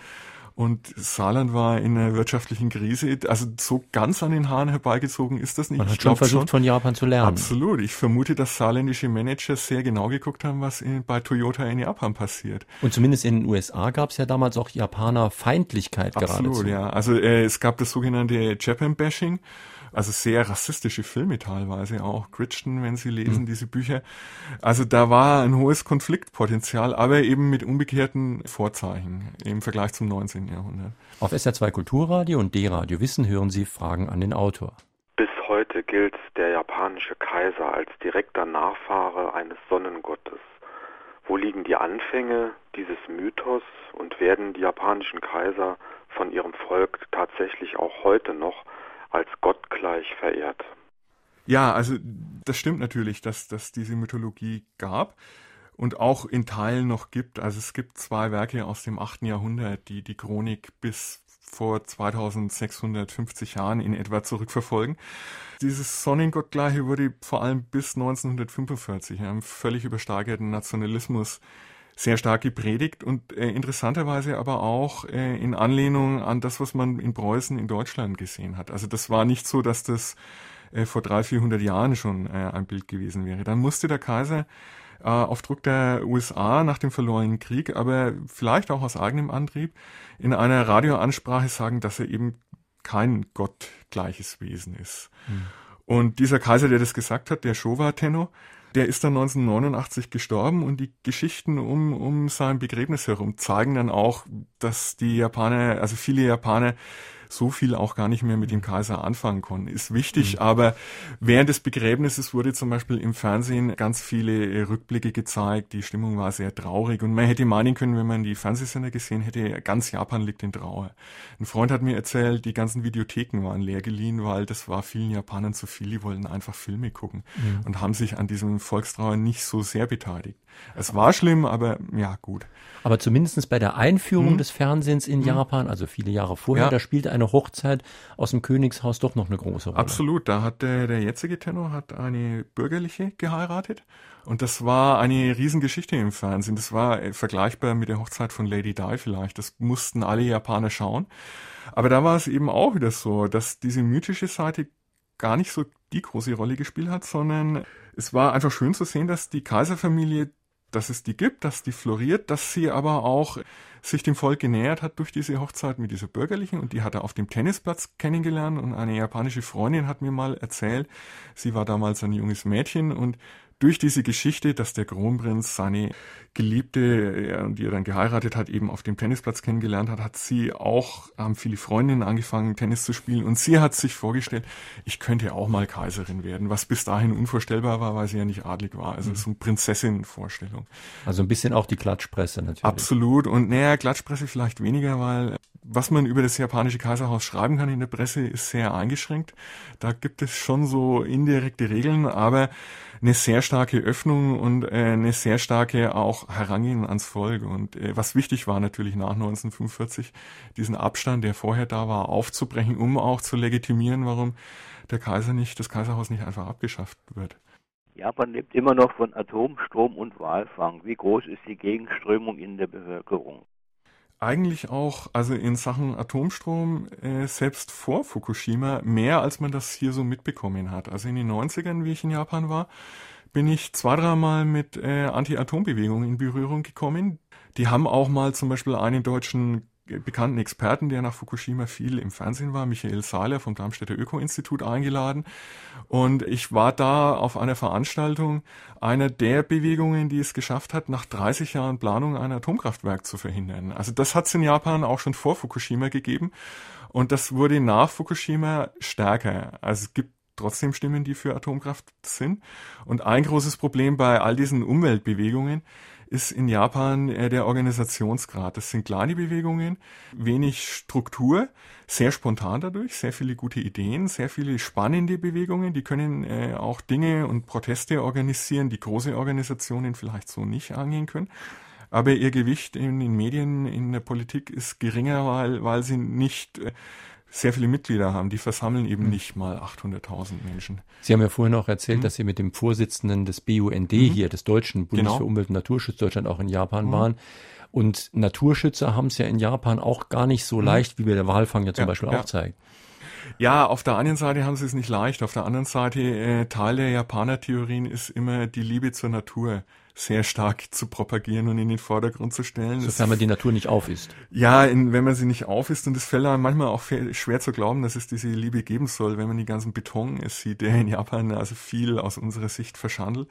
Und Saarland war in einer wirtschaftlichen Krise. Also so ganz an den Haaren herbeigezogen ist das nicht. Man hat schon versucht, schon. von Japan zu lernen. Absolut. Ich vermute, dass saarländische Manager sehr genau geguckt haben, was in, bei Toyota in Japan passiert. Und zumindest in den USA gab es ja damals auch Japaner-Feindlichkeit gerade. Absolut, ja. Also äh, es gab das sogenannte Japan-Bashing also sehr rassistische Filme teilweise auch, Crichton, wenn Sie lesen, mhm. diese Bücher. Also da war ein hohes Konfliktpotenzial, aber eben mit umgekehrten Vorzeichen im Vergleich zum 19. Jahrhundert. Auf SR2 Kulturradio und D-Radio Wissen hören Sie Fragen an den Autor. Bis heute gilt der japanische Kaiser als direkter Nachfahre eines Sonnengottes. Wo liegen die Anfänge dieses Mythos und werden die japanischen Kaiser von ihrem Volk tatsächlich auch heute noch als gottgleich verehrt. Ja, also das stimmt natürlich, dass dass diese Mythologie gab und auch in Teilen noch gibt. Also es gibt zwei Werke aus dem 8. Jahrhundert, die die Chronik bis vor 2650 Jahren in etwa zurückverfolgen. Dieses Sonnengottgleiche wurde vor allem bis 1945 einem völlig übersteigerten Nationalismus sehr stark gepredigt und äh, interessanterweise aber auch äh, in Anlehnung an das, was man in Preußen in Deutschland gesehen hat. Also das war nicht so, dass das äh, vor 300, 400 Jahren schon äh, ein Bild gewesen wäre. Dann musste der Kaiser äh, auf Druck der USA nach dem verlorenen Krieg, aber vielleicht auch aus eigenem Antrieb, in einer Radioansprache sagen, dass er eben kein gottgleiches Wesen ist. Mhm. Und dieser Kaiser, der das gesagt hat, der Showa Tenno, der ist dann 1989 gestorben und die Geschichten um, um sein Begräbnis herum zeigen dann auch, dass die Japaner, also viele Japaner so viel auch gar nicht mehr mit dem Kaiser anfangen konnten. Ist wichtig, mhm. aber während des Begräbnisses wurde zum Beispiel im Fernsehen ganz viele äh, Rückblicke gezeigt. Die Stimmung war sehr traurig und man hätte meinen können, wenn man die Fernsehsender gesehen hätte, ganz Japan liegt in Trauer. Ein Freund hat mir erzählt, die ganzen Videotheken waren leer geliehen, weil das war vielen Japanern zu viel. Die wollten einfach Filme gucken mhm. und haben sich an diesem Volkstrauer nicht so sehr beteiligt. Es war schlimm, aber ja, gut. Aber zumindest bei der Einführung mhm. des Fernsehens in mhm. Japan, also viele Jahre vorher, ja. da spielte eine Hochzeit aus dem Königshaus doch noch eine große Rolle. Absolut. Da hat der, der jetzige Tenor hat eine bürgerliche geheiratet. Und das war eine Riesengeschichte im Fernsehen. Das war äh, vergleichbar mit der Hochzeit von Lady Di vielleicht. Das mussten alle Japaner schauen. Aber da war es eben auch wieder so, dass diese mythische Seite gar nicht so die große Rolle gespielt hat, sondern es war einfach schön zu sehen, dass die Kaiserfamilie dass es die gibt, dass die floriert, dass sie aber auch sich dem Volk genähert hat durch diese Hochzeit mit dieser bürgerlichen. Und die hat er auf dem Tennisplatz kennengelernt. Und eine japanische Freundin hat mir mal erzählt, sie war damals ein junges Mädchen. Und durch diese Geschichte, dass der Kronprinz seine Geliebte, die er dann geheiratet hat, eben auf dem Tennisplatz kennengelernt hat, hat sie auch, haben viele Freundinnen angefangen, Tennis zu spielen. Und sie hat sich vorgestellt, ich könnte auch mal Kaiserin werden, was bis dahin unvorstellbar war, weil sie ja nicht adlig war. Also mhm. so eine Prinzessin-Vorstellung. Also ein bisschen auch die Klatschpresse natürlich. Absolut. Und naja, Klatschpresse vielleicht weniger, weil was man über das japanische Kaiserhaus schreiben kann in der Presse, ist sehr eingeschränkt. Da gibt es schon so indirekte Regeln, aber eine sehr starke Öffnung und äh, eine sehr starke auch Herangehen ans Volk. Und äh, was wichtig war natürlich nach 1945, diesen Abstand, der vorher da war, aufzubrechen, um auch zu legitimieren, warum der Kaiser nicht, das Kaiserhaus nicht einfach abgeschafft wird. Japan lebt immer noch von Atomstrom und Walfang. Wie groß ist die Gegenströmung in der Bevölkerung? Eigentlich auch, also in Sachen Atomstrom, äh, selbst vor Fukushima, mehr als man das hier so mitbekommen hat. Also in den 90ern, wie ich in Japan war, bin ich zwei, dreimal mit äh, Anti-Atom-Bewegungen in Berührung gekommen. Die haben auch mal zum Beispiel einen deutschen bekannten Experten, der nach Fukushima viel im Fernsehen war, Michael Sahler vom Darmstädter Öko-Institut eingeladen. Und ich war da auf einer Veranstaltung einer der Bewegungen, die es geschafft hat, nach 30 Jahren Planung ein Atomkraftwerk zu verhindern. Also das hat es in Japan auch schon vor Fukushima gegeben. Und das wurde nach Fukushima stärker. Also es gibt trotzdem Stimmen, die für Atomkraft sind. Und ein großes Problem bei all diesen Umweltbewegungen ist in Japan äh, der Organisationsgrad. Das sind kleine Bewegungen, wenig Struktur, sehr spontan dadurch, sehr viele gute Ideen, sehr viele spannende Bewegungen. Die können äh, auch Dinge und Proteste organisieren, die große Organisationen vielleicht so nicht angehen können. Aber ihr Gewicht in den Medien, in der Politik ist geringer, weil, weil sie nicht äh, sehr viele Mitglieder haben. Die versammeln eben mhm. nicht mal 800.000 Menschen. Sie haben ja vorhin auch erzählt, mhm. dass Sie mit dem Vorsitzenden des BUND mhm. hier, des Deutschen Bundes genau. für Umwelt und Naturschutz Deutschland, auch in Japan mhm. waren. Und Naturschützer haben es ja in Japan auch gar nicht so mhm. leicht, wie mir der Walfang ja zum ja, Beispiel ja. auch zeigt. Ja, auf der einen Seite haben sie es nicht leicht, auf der anderen Seite äh, Teil der Japaner-Theorien ist immer die Liebe zur Natur sehr stark zu propagieren und in den Vordergrund zu stellen. Sofern man die Natur nicht auf ist. Ja, in, wenn man sie nicht auf ist. Und es fällt einem manchmal auch schwer zu glauben, dass es diese Liebe geben soll, wenn man die ganzen Beton sieht, der in Japan also viel aus unserer Sicht verschandelt.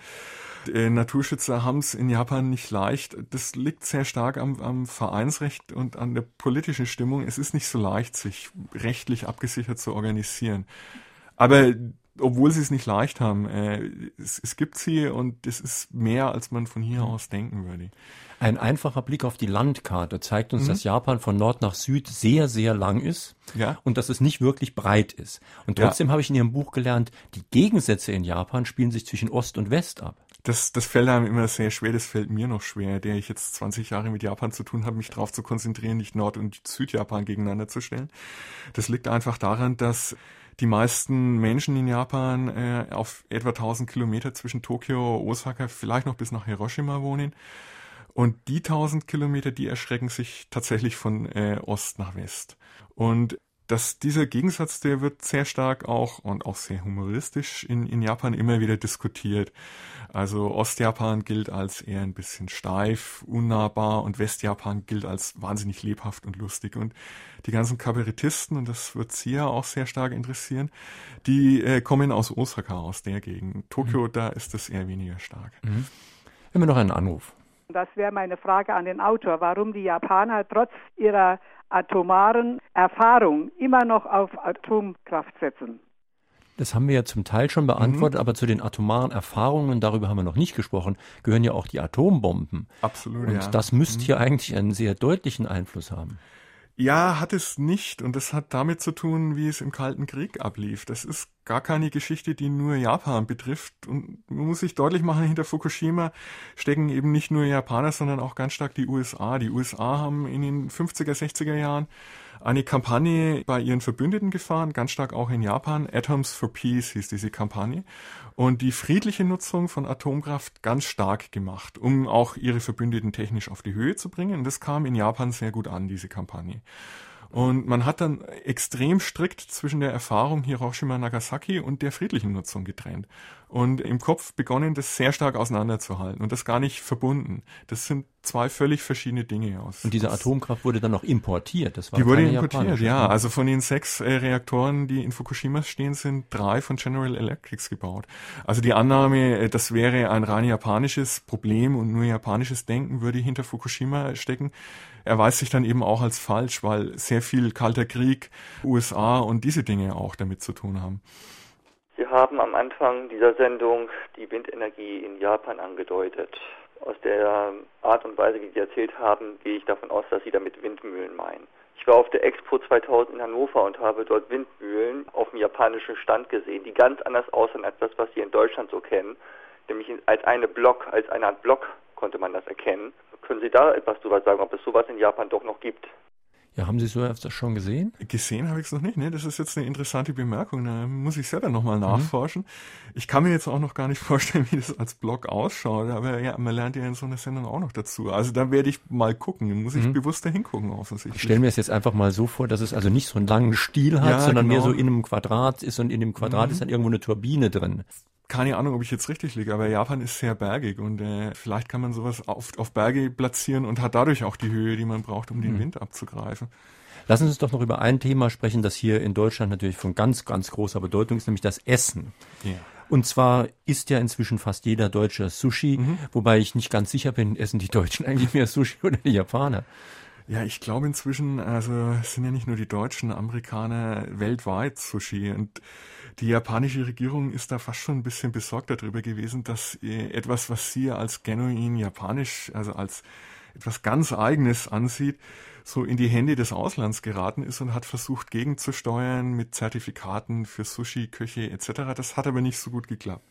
Äh, Naturschützer haben es in Japan nicht leicht. Das liegt sehr stark am, am Vereinsrecht und an der politischen Stimmung. Es ist nicht so leicht, sich rechtlich abgesichert zu organisieren. Aber obwohl sie es nicht leicht haben. Äh, es, es gibt sie und es ist mehr, als man von hier aus denken würde. Ein einfacher Blick auf die Landkarte zeigt uns, mhm. dass Japan von Nord nach Süd sehr, sehr lang ist ja. und dass es nicht wirklich breit ist. Und trotzdem ja. habe ich in Ihrem Buch gelernt, die Gegensätze in Japan spielen sich zwischen Ost und West ab. Das, das fällt einem immer sehr schwer, das fällt mir noch schwer, der ich jetzt 20 Jahre mit Japan zu tun habe, mich darauf zu konzentrieren, nicht Nord- und Südjapan gegeneinander zu stellen. Das liegt einfach daran, dass die meisten Menschen in Japan äh, auf etwa 1000 Kilometer zwischen Tokio, Osaka, vielleicht noch bis nach Hiroshima wohnen. Und die 1000 Kilometer, die erschrecken sich tatsächlich von äh, Ost nach West. Und dass dieser Gegensatz, der wird sehr stark auch und auch sehr humoristisch in, in Japan immer wieder diskutiert. Also Ostjapan gilt als eher ein bisschen steif, unnahbar und Westjapan gilt als wahnsinnig lebhaft und lustig. Und die ganzen Kabarettisten, und das wird Sie ja auch sehr stark interessieren, die äh, kommen aus Osaka, aus der Gegend. Tokio, mhm. da ist das eher weniger stark. Mhm. Haben wir noch einen Anruf? Das wäre meine Frage an den Autor, warum die Japaner trotz ihrer atomaren Erfahrung immer noch auf Atomkraft setzen. Das haben wir ja zum Teil schon beantwortet, mhm. aber zu den atomaren Erfahrungen, darüber haben wir noch nicht gesprochen, gehören ja auch die Atombomben. Absolut. Und ja. das müsste mhm. hier eigentlich einen sehr deutlichen Einfluss haben. Ja, hat es nicht. Und das hat damit zu tun, wie es im Kalten Krieg ablief. Das ist gar keine Geschichte, die nur Japan betrifft. Und man muss sich deutlich machen, hinter Fukushima stecken eben nicht nur Japaner, sondern auch ganz stark die USA. Die USA haben in den 50er, 60er Jahren eine Kampagne bei ihren Verbündeten gefahren, ganz stark auch in Japan. Atoms for Peace hieß diese Kampagne. Und die friedliche Nutzung von Atomkraft ganz stark gemacht, um auch ihre Verbündeten technisch auf die Höhe zu bringen. Und das kam in Japan sehr gut an, diese Kampagne. Und man hat dann extrem strikt zwischen der Erfahrung Hiroshima Nagasaki und der friedlichen Nutzung getrennt. Und im Kopf begonnen, das sehr stark auseinanderzuhalten und das gar nicht verbunden. Das sind zwei völlig verschiedene Dinge aus. Und diese Atomkraft wurde dann noch importiert. Das war die wurde importiert, ja. Also von den sechs äh, Reaktoren, die in Fukushima stehen, sind drei von General Electrics gebaut. Also die Annahme, äh, das wäre ein rein japanisches Problem und nur japanisches Denken würde hinter Fukushima stecken, erweist sich dann eben auch als falsch, weil sehr viel Kalter Krieg, USA und diese Dinge auch damit zu tun haben. Sie haben am Anfang dieser Sendung die Windenergie in Japan angedeutet. Aus der Art und Weise, wie Sie erzählt haben, gehe ich davon aus, dass Sie damit Windmühlen meinen. Ich war auf der Expo 2000 in Hannover und habe dort Windmühlen auf dem japanischen Stand gesehen, die ganz anders aussehen als das, was Sie in Deutschland so kennen. Nämlich als eine Block, als eine Art Block konnte man das erkennen. Können Sie da etwas drüber sagen, ob es sowas in Japan doch noch gibt? Ja, haben Sie so etwas schon gesehen? Gesehen habe ich es noch nicht. Ne? Das ist jetzt eine interessante Bemerkung. Da muss ich selber nochmal mhm. nachforschen. Mhm. Ich kann mir jetzt auch noch gar nicht vorstellen, wie das als Blog ausschaut. Aber ja, man lernt ja in so einer Sendung auch noch dazu. Also da werde ich mal gucken. Da muss ich mhm. bewusster hingucken offensichtlich. Ich stelle mir es jetzt einfach mal so vor, dass es also nicht so einen langen Stiel hat, ja, sondern genau. mehr so in einem Quadrat ist und in dem Quadrat mhm. ist dann irgendwo eine Turbine drin keine Ahnung, ob ich jetzt richtig liege, aber Japan ist sehr bergig und äh, vielleicht kann man sowas auf, auf Berge platzieren und hat dadurch auch die Höhe, die man braucht, um den mhm. Wind abzugreifen. Lassen Sie uns doch noch über ein Thema sprechen, das hier in Deutschland natürlich von ganz, ganz großer Bedeutung ist, nämlich das Essen. Ja. Und zwar isst ja inzwischen fast jeder Deutsche Sushi, mhm. wobei ich nicht ganz sicher bin, essen die Deutschen eigentlich mehr Sushi oder die Japaner? Ja, ich glaube inzwischen, also es sind ja nicht nur die Deutschen, Amerikaner weltweit Sushi und die japanische Regierung ist da fast schon ein bisschen besorgt darüber gewesen, dass äh, etwas, was sie als genuin japanisch, also als etwas ganz Eigenes ansieht, so in die Hände des Auslands geraten ist und hat versucht gegenzusteuern mit Zertifikaten für Sushi, Köche etc. Das hat aber nicht so gut geklappt.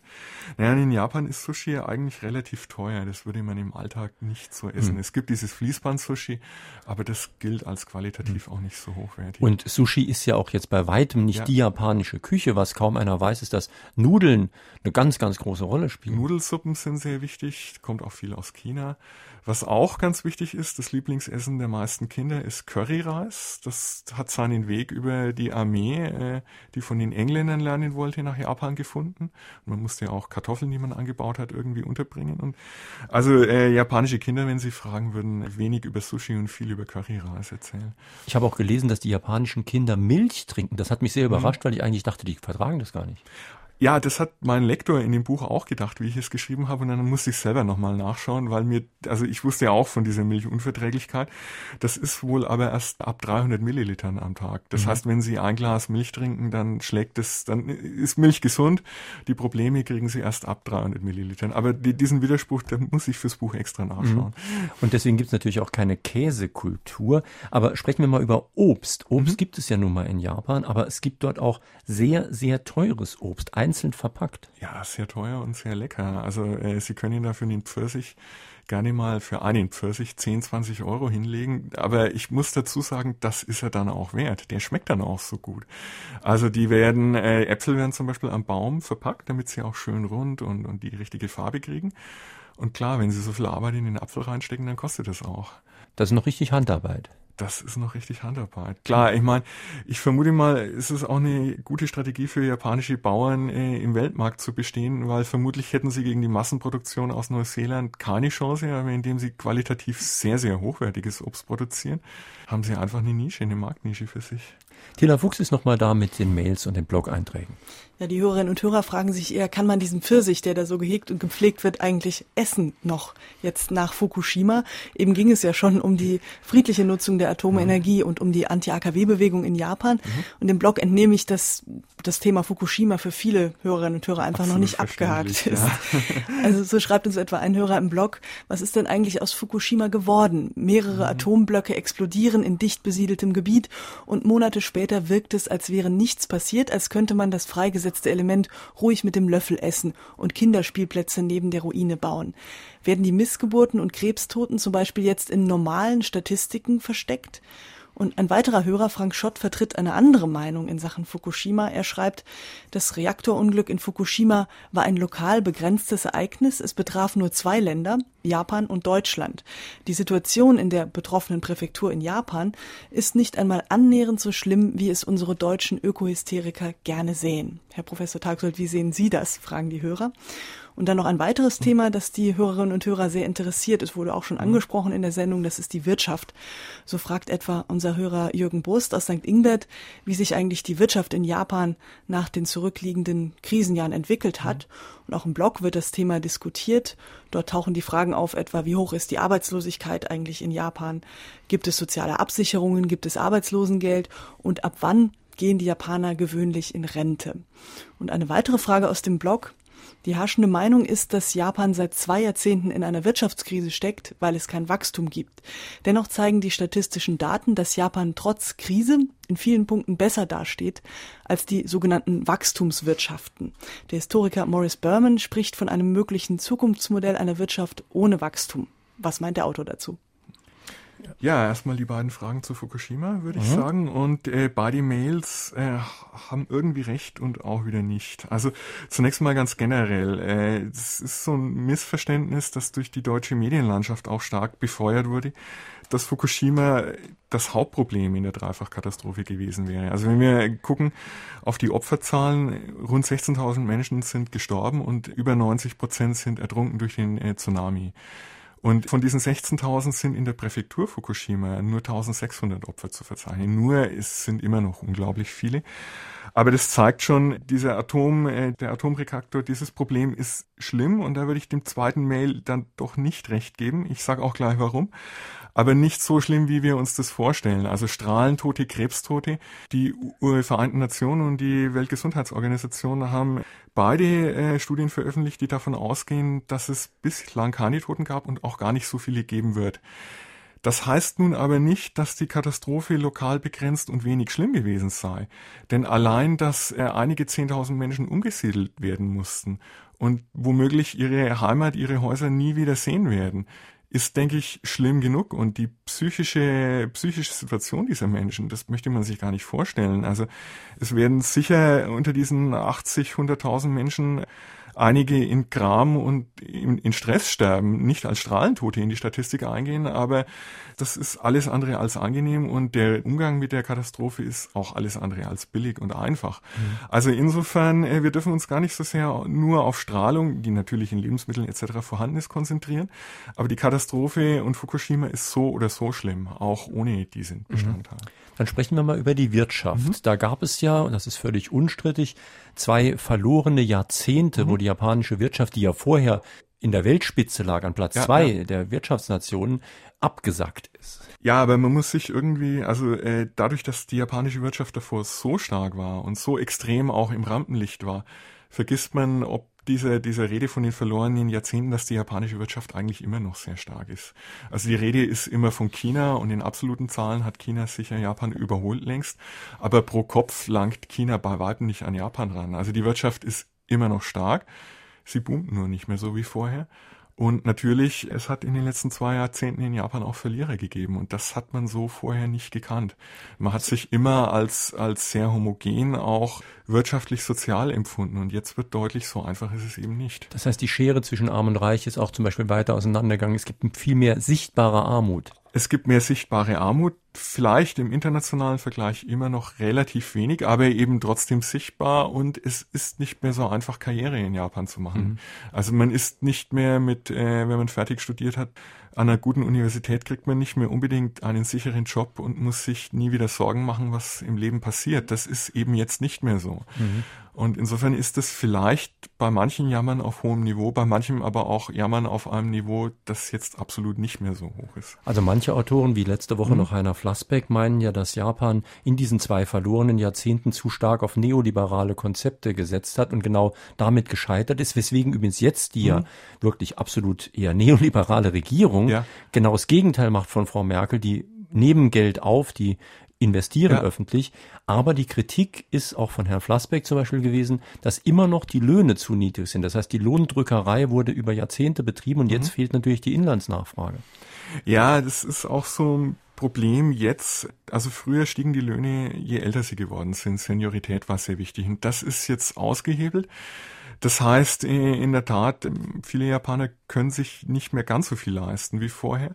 Naja, in Japan ist Sushi ja eigentlich relativ teuer. Das würde man im Alltag nicht so essen. Mhm. Es gibt dieses Fließband-Sushi, aber das gilt als qualitativ mhm. auch nicht so hochwertig. Und Sushi ist ja auch jetzt bei weitem nicht ja. die japanische Küche. Was kaum einer weiß, ist, dass Nudeln eine ganz, ganz große Rolle spielen. Nudelsuppen sind sehr wichtig, kommt auch viel aus China. Was auch ganz wichtig ist, das Lieblingsessen der meisten Kinder ist Curryreis. Das hat seinen Weg über die Armee, äh, die von den Engländern lernen wollte, nach Japan gefunden. Und man musste ja auch Kartoffeln, die man angebaut hat, irgendwie unterbringen. Und also äh, japanische Kinder, wenn sie fragen würden, wenig über Sushi und viel über Curryreis erzählen. Ich habe auch gelesen, dass die japanischen Kinder Milch trinken. Das hat mich sehr überrascht, mhm. weil ich eigentlich dachte, die vertragen das gar nicht. Ja, das hat mein Lektor in dem Buch auch gedacht, wie ich es geschrieben habe. Und dann musste ich selber nochmal nachschauen, weil mir, also ich wusste ja auch von dieser Milchunverträglichkeit. Das ist wohl aber erst ab 300 Millilitern am Tag. Das mhm. heißt, wenn Sie ein Glas Milch trinken, dann schlägt es, dann ist Milch gesund. Die Probleme kriegen Sie erst ab 300 Millilitern. Aber die, diesen Widerspruch, da muss ich fürs Buch extra nachschauen. Mhm. Und deswegen gibt es natürlich auch keine Käsekultur. Aber sprechen wir mal über Obst. Obst mhm. gibt es ja nun mal in Japan, aber es gibt dort auch sehr, sehr teures Obst einzeln verpackt. Ja, sehr teuer und sehr lecker. Also äh, Sie können dafür den Pfirsich gerne mal für einen Pfirsich 10, 20 Euro hinlegen. Aber ich muss dazu sagen, das ist er dann auch wert. Der schmeckt dann auch so gut. Also die werden, äh, Äpfel werden zum Beispiel am Baum verpackt, damit sie auch schön rund und, und die richtige Farbe kriegen. Und klar, wenn sie so viel Arbeit in den Apfel reinstecken, dann kostet das auch. Das ist noch richtig Handarbeit das ist noch richtig Handarbeit. Klar, ich meine, ich vermute mal, es ist auch eine gute Strategie für japanische Bauern äh, im Weltmarkt zu bestehen, weil vermutlich hätten sie gegen die Massenproduktion aus Neuseeland keine Chance, aber indem sie qualitativ sehr, sehr hochwertiges Obst produzieren, haben sie einfach eine Nische, eine Marktnische für sich. Tila Fuchs ist nochmal da mit den Mails und den Blog-Einträgen. Ja, die Hörerinnen und Hörer fragen sich eher, kann man diesen Pfirsich, der da so gehegt und gepflegt wird, eigentlich essen noch jetzt nach Fukushima? Eben ging es ja schon um die friedliche Nutzung der Atomenergie mhm. und um die Anti-AKW-Bewegung in Japan. Mhm. Und dem Blog entnehme ich, dass das Thema Fukushima für viele Hörerinnen und Hörer einfach Absolut noch nicht abgehakt ist. Ja. also so schreibt uns etwa ein Hörer im Blog, was ist denn eigentlich aus Fukushima geworden? Mehrere mhm. Atomblöcke explodieren in dicht besiedeltem Gebiet und Monate später wirkt es, als wäre nichts passiert, als könnte man das freigesetzte Element ruhig mit dem Löffel essen und Kinderspielplätze neben der Ruine bauen. Werden die Missgeburten und Krebstoten zum Beispiel jetzt in normalen Statistiken versteckt? Und ein weiterer Hörer, Frank Schott, vertritt eine andere Meinung in Sachen Fukushima. Er schreibt, das Reaktorunglück in Fukushima war ein lokal begrenztes Ereignis. Es betraf nur zwei Länder, Japan und Deutschland. Die Situation in der betroffenen Präfektur in Japan ist nicht einmal annähernd so schlimm, wie es unsere deutschen Ökohysteriker gerne sehen. Herr Professor Tagsold, wie sehen Sie das? fragen die Hörer. Und dann noch ein weiteres Thema, das die Hörerinnen und Hörer sehr interessiert. Es wurde auch schon angesprochen in der Sendung, das ist die Wirtschaft. So fragt etwa unser Hörer Jürgen Brust aus St. Ingbert, wie sich eigentlich die Wirtschaft in Japan nach den zurückliegenden Krisenjahren entwickelt hat. Und auch im Blog wird das Thema diskutiert. Dort tauchen die Fragen auf, etwa wie hoch ist die Arbeitslosigkeit eigentlich in Japan? Gibt es soziale Absicherungen? Gibt es Arbeitslosengeld? Und ab wann gehen die Japaner gewöhnlich in Rente? Und eine weitere Frage aus dem Blog Die herrschende Meinung ist, dass Japan seit zwei Jahrzehnten in einer Wirtschaftskrise steckt, weil es kein Wachstum gibt. Dennoch zeigen die statistischen Daten, dass Japan trotz Krise in vielen Punkten besser dasteht als die sogenannten Wachstumswirtschaften. Der Historiker Morris Berman spricht von einem möglichen Zukunftsmodell einer Wirtschaft ohne Wachstum. Was meint der Autor dazu? Ja, erstmal die beiden Fragen zu Fukushima, würde ich mhm. sagen. Und äh, beide Mails äh, haben irgendwie recht und auch wieder nicht. Also zunächst mal ganz generell. Äh, es ist so ein Missverständnis, das durch die deutsche Medienlandschaft auch stark befeuert wurde, dass Fukushima das Hauptproblem in der Dreifachkatastrophe gewesen wäre. Also wenn wir gucken auf die Opferzahlen, rund 16.000 Menschen sind gestorben und über 90 Prozent sind ertrunken durch den äh, Tsunami. Und von diesen 16.000 sind in der Präfektur Fukushima nur 1.600 Opfer zu verzeichnen. Nur es sind immer noch unglaublich viele. Aber das zeigt schon, dieser Atom, äh, der Atomreaktor, dieses Problem ist schlimm und da würde ich dem zweiten Mail dann doch nicht recht geben. Ich sage auch gleich warum aber nicht so schlimm, wie wir uns das vorstellen. Also Strahlentote, Krebstote. Die Vereinten Nationen und die Weltgesundheitsorganisation haben beide äh, Studien veröffentlicht, die davon ausgehen, dass es bislang keine Toten gab und auch gar nicht so viele geben wird. Das heißt nun aber nicht, dass die Katastrophe lokal begrenzt und wenig schlimm gewesen sei. Denn allein, dass äh, einige Zehntausend Menschen umgesiedelt werden mussten und womöglich ihre Heimat, ihre Häuser nie wieder sehen werden, ist, denke ich, schlimm genug. Und die psychische, psychische Situation dieser Menschen, das möchte man sich gar nicht vorstellen. Also es werden sicher unter diesen 80, 100.000 Menschen einige in Gram und in, in Stress sterben, nicht als Strahlentote in die Statistik eingehen, aber das ist alles andere als angenehm und der Umgang mit der Katastrophe ist auch alles andere als billig und einfach. Mhm. Also insofern, äh, wir dürfen uns gar nicht so sehr nur auf Strahlung, die natürlich in Lebensmitteln etc. vorhanden ist, konzentrieren, aber die Katastrophe und Fukushima ist so oder so schlimm, auch ohne diesen mhm. Bestandteil. Mhm. Dann sprechen wir mal über die Wirtschaft. Mhm. Da gab es ja, und das ist völlig unstrittig, zwei verlorene Jahrzehnte, mhm. wo die japanische Wirtschaft, die ja vorher in der Weltspitze lag, an Platz ja, zwei ja. der Wirtschaftsnationen, abgesackt ist. Ja, aber man muss sich irgendwie, also äh, dadurch, dass die japanische Wirtschaft davor so stark war und so extrem auch im Rampenlicht war, vergisst man, ob diese, diese Rede von den verlorenen Jahrzehnten, dass die japanische Wirtschaft eigentlich immer noch sehr stark ist. Also die Rede ist immer von China und in absoluten Zahlen hat China sicher Japan überholt längst, aber pro Kopf langt China bei weitem nicht an Japan ran. Also die Wirtschaft ist immer noch stark, sie boomt nur nicht mehr so wie vorher. Und natürlich, es hat in den letzten zwei Jahrzehnten in Japan auch Verlierer gegeben und das hat man so vorher nicht gekannt. Man hat sich immer als, als sehr homogen auch wirtschaftlich sozial empfunden und jetzt wird deutlich, so einfach ist es eben nicht. Das heißt, die Schere zwischen Arm und Reich ist auch zum Beispiel weiter auseinandergegangen. Es gibt viel mehr sichtbare Armut. Es gibt mehr sichtbare Armut, vielleicht im internationalen Vergleich immer noch relativ wenig, aber eben trotzdem sichtbar und es ist nicht mehr so einfach, Karriere in Japan zu machen. Mhm. Also man ist nicht mehr mit, äh, wenn man fertig studiert hat, an einer guten Universität kriegt man nicht mehr unbedingt einen sicheren Job und muss sich nie wieder Sorgen machen, was im Leben passiert. Das ist eben jetzt nicht mehr so. Mhm. Und insofern ist es vielleicht bei manchen Jammern auf hohem Niveau, bei manchem aber auch Jammern auf einem Niveau, das jetzt absolut nicht mehr so hoch ist. Also manche Autoren, wie letzte Woche mhm. noch Heiner Flassbeck, meinen ja, dass Japan in diesen zwei verlorenen Jahrzehnten zu stark auf neoliberale Konzepte gesetzt hat und genau damit gescheitert ist, weswegen übrigens jetzt die mhm. ja wirklich absolut eher neoliberale Regierung ja. genau das Gegenteil macht von Frau Merkel, die nehmen Geld auf, die investieren ja. öffentlich. Aber die Kritik ist auch von Herrn Flassbeck zum Beispiel gewesen, dass immer noch die Löhne zu niedrig sind. Das heißt, die Lohndrückerei wurde über Jahrzehnte betrieben und mhm. jetzt fehlt natürlich die Inlandsnachfrage. Ja, das ist auch so ein Problem jetzt. Also früher stiegen die Löhne, je älter sie geworden sind. Seniorität war sehr wichtig. Und das ist jetzt ausgehebelt. Das heißt, in der Tat, viele Japaner können sich nicht mehr ganz so viel leisten wie vorher.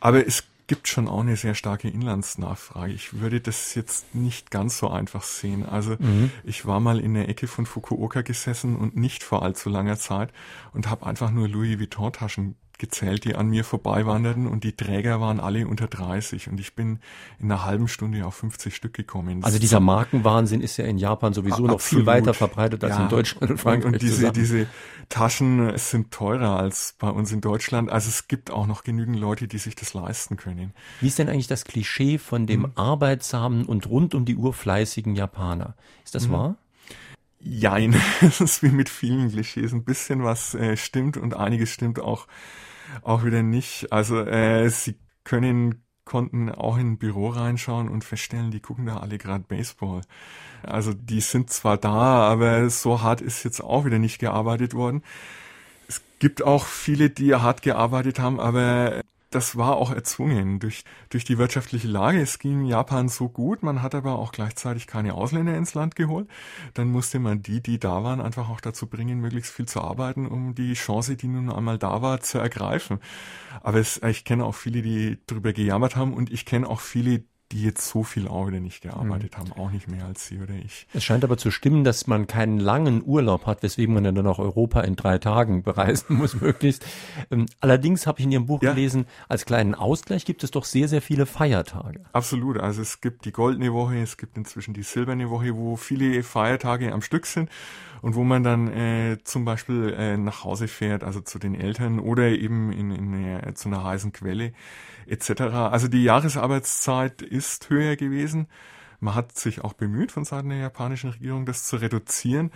Aber es gibt schon auch eine sehr starke Inlandsnachfrage. Ich würde das jetzt nicht ganz so einfach sehen. Also mhm. ich war mal in der Ecke von Fukuoka gesessen und nicht vor allzu langer Zeit und habe einfach nur Louis Vuitton Taschen gezählt, die an mir vorbeiwanderten und die Träger waren alle unter 30 und ich bin in einer halben Stunde auf 50 Stück gekommen. also dieser Markenwahnsinn ist ja in Japan sowieso noch viel weiter verbreitet als ja. in Deutschland und Frankreich. Und, und diese, diese Taschen sind teurer als bei uns in Deutschland. Also es gibt auch noch genügend Leute, die sich das leisten können. Wie ist denn eigentlich das Klischee von dem hm. arbeitsamen und rund um die Uhr fleißigen Japaner? Ist das hm. wahr? Jein, es ist wie mit vielen Klischees. Ein bisschen was äh, stimmt und einiges stimmt auch, auch wieder nicht. Also äh, sie können konnten auch in ein Büro reinschauen und feststellen, die gucken da alle gerade Baseball. Also die sind zwar da, aber so hart ist jetzt auch wieder nicht gearbeitet worden. Es gibt auch viele, die hart gearbeitet haben, aber das war auch erzwungen durch, durch die wirtschaftliche Lage. Es ging Japan so gut, man hat aber auch gleichzeitig keine Ausländer ins Land geholt. Dann musste man die, die da waren, einfach auch dazu bringen, möglichst viel zu arbeiten, um die Chance, die nun einmal da war, zu ergreifen. Aber es, ich kenne auch viele, die darüber gejammert haben und ich kenne auch viele, die jetzt so viel auch wieder nicht gearbeitet mhm. haben, auch nicht mehr als Sie oder ich. Es scheint aber zu stimmen, dass man keinen langen Urlaub hat, weswegen man dann auch Europa in drei Tagen bereisen muss, möglichst. Ähm, allerdings habe ich in Ihrem Buch ja. gelesen, als kleinen Ausgleich gibt es doch sehr, sehr viele Feiertage. Absolut. Also es gibt die goldene Woche, es gibt inzwischen die silberne Woche, wo viele Feiertage am Stück sind und wo man dann äh, zum Beispiel äh, nach Hause fährt, also zu den Eltern oder eben in, in, äh, zu einer heißen Quelle etc. Also die Jahresarbeitszeit ist höher gewesen. Man hat sich auch bemüht von Seiten der japanischen Regierung, das zu reduzieren.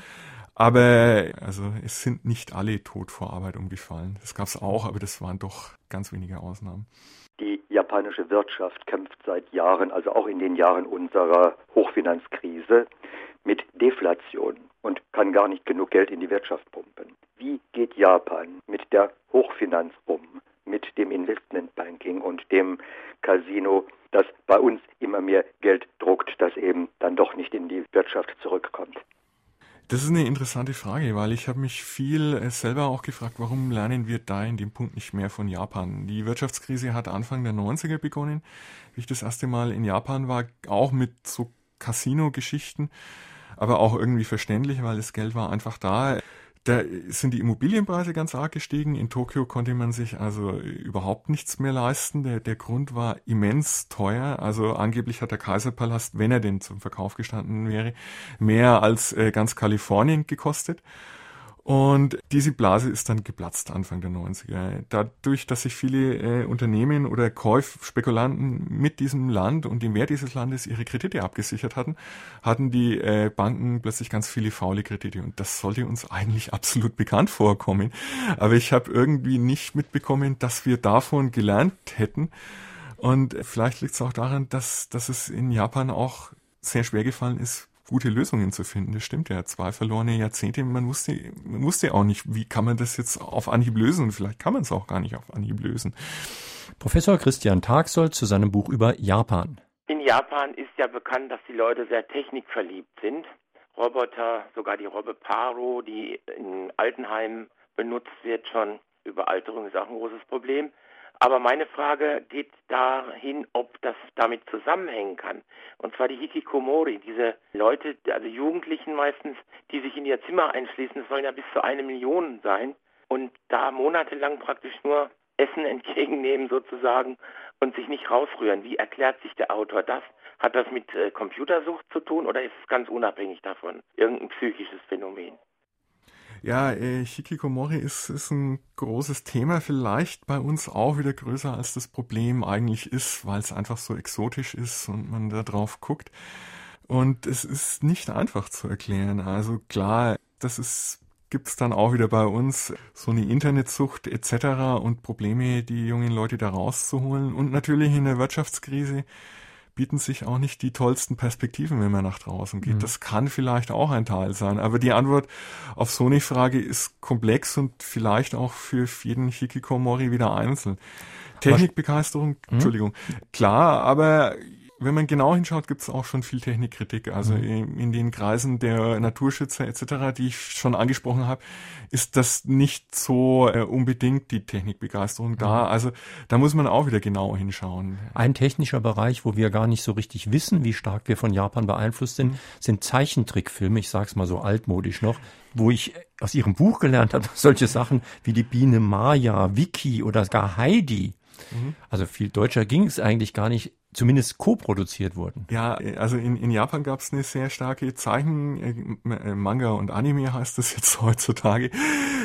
Aber also es sind nicht alle tot vor Arbeit umgefallen. Das gab es auch, aber das waren doch ganz wenige Ausnahmen. Die japanische Wirtschaft kämpft seit Jahren, also auch in den Jahren unserer Hochfinanzkrise, mit Deflation und kann gar nicht genug Geld in die Wirtschaft pumpen. Wie geht Japan mit der Hochfinanz um, mit dem Investmentbanking und dem Casino, das bei uns immer mehr Geld druckt, das eben dann doch nicht in die Wirtschaft zurückkommt? Das ist eine interessante Frage, weil ich habe mich viel äh, selber auch gefragt, warum lernen wir da in dem Punkt nicht mehr von Japan? Die Wirtschaftskrise hat Anfang der 90er begonnen, wie ich das erste Mal in Japan war, auch mit so Casino-Geschichten aber auch irgendwie verständlich, weil das Geld war einfach da. Da sind die Immobilienpreise ganz arg gestiegen. In Tokio konnte man sich also überhaupt nichts mehr leisten. Der, der Grund war immens teuer. Also angeblich hat der Kaiserpalast, wenn er denn zum Verkauf gestanden wäre, mehr als äh, ganz Kalifornien gekostet. Und diese Blase ist dann geplatzt Anfang der 90er. Dadurch, dass sich viele äh, Unternehmen oder Käufspekulanten mit diesem Land und dem Wert dieses Landes ihre Kredite abgesichert hatten, hatten die äh, Banken plötzlich ganz viele faule Kredite. Und das sollte uns eigentlich absolut bekannt vorkommen. Aber ich habe irgendwie nicht mitbekommen, dass wir davon gelernt hätten. Und vielleicht liegt es auch daran, dass, dass es in Japan auch sehr schwer gefallen ist, gute Lösungen zu finden. Das stimmt ja. Zwei verlorene Jahrzehnte. Man wusste, man wusste auch nicht, wie kann man das jetzt auf Anhieb lösen. Und vielleicht kann man es auch gar nicht auf Anhieb lösen. Professor Christian Tagsold zu seinem Buch über Japan. In Japan ist ja bekannt, dass die Leute sehr technikverliebt sind. Roboter, sogar die Robbe Paro, die in Altenheimen benutzt wird, schon Überalterung ist auch ein großes Problem. Aber meine Frage geht dahin, ob das damit zusammenhängen kann. Und zwar die Hikikomori, diese Leute, also Jugendlichen meistens, die sich in ihr Zimmer einschließen, das sollen ja bis zu eine Million sein, und da monatelang praktisch nur Essen entgegennehmen sozusagen und sich nicht rausrühren. Wie erklärt sich der Autor das? Hat das mit äh, Computersucht zu tun oder ist es ganz unabhängig davon irgendein psychisches Phänomen? Ja, äh, Hikikomori ist, ist ein großes Thema, vielleicht bei uns auch wieder größer als das Problem eigentlich ist, weil es einfach so exotisch ist und man da drauf guckt. Und es ist nicht einfach zu erklären. Also klar, das ist gibt's dann auch wieder bei uns so eine Internetsucht etc. und Probleme, die jungen Leute da rauszuholen. Und natürlich in der Wirtschaftskrise bieten sich auch nicht die tollsten Perspektiven, wenn man nach draußen geht. Mhm. Das kann vielleicht auch ein Teil sein. Aber die Antwort auf so eine Frage ist komplex und vielleicht auch für jeden Hikikomori wieder einzeln. Technikbegeisterung, mhm. Entschuldigung, klar, aber wenn man genau hinschaut, gibt es auch schon viel Technikkritik. Also mhm. in, in, den Kreisen der Naturschützer etc., die ich schon angesprochen habe, ist das nicht so äh, unbedingt die Technikbegeisterung mhm. da. Also da muss man auch wieder genau hinschauen. Ein technischer Bereich, wo wir gar nicht so richtig wissen, wie stark wir von Japan beeinflusst sind, mhm. sind Zeichentrickfilme. Ich sag's mal so altmodisch noch, wo ich aus ihrem Buch gelernt habe, solche Sachen wie die Biene Maya, Vicky oder gar Heidi Mhm. Also viel deutscher ging es eigentlich gar nicht zumindest co-produziert wurden. Ja, also in, in Japan gab es eine sehr starke Zeichen, äh, Manga und Anime heißt das jetzt heutzutage,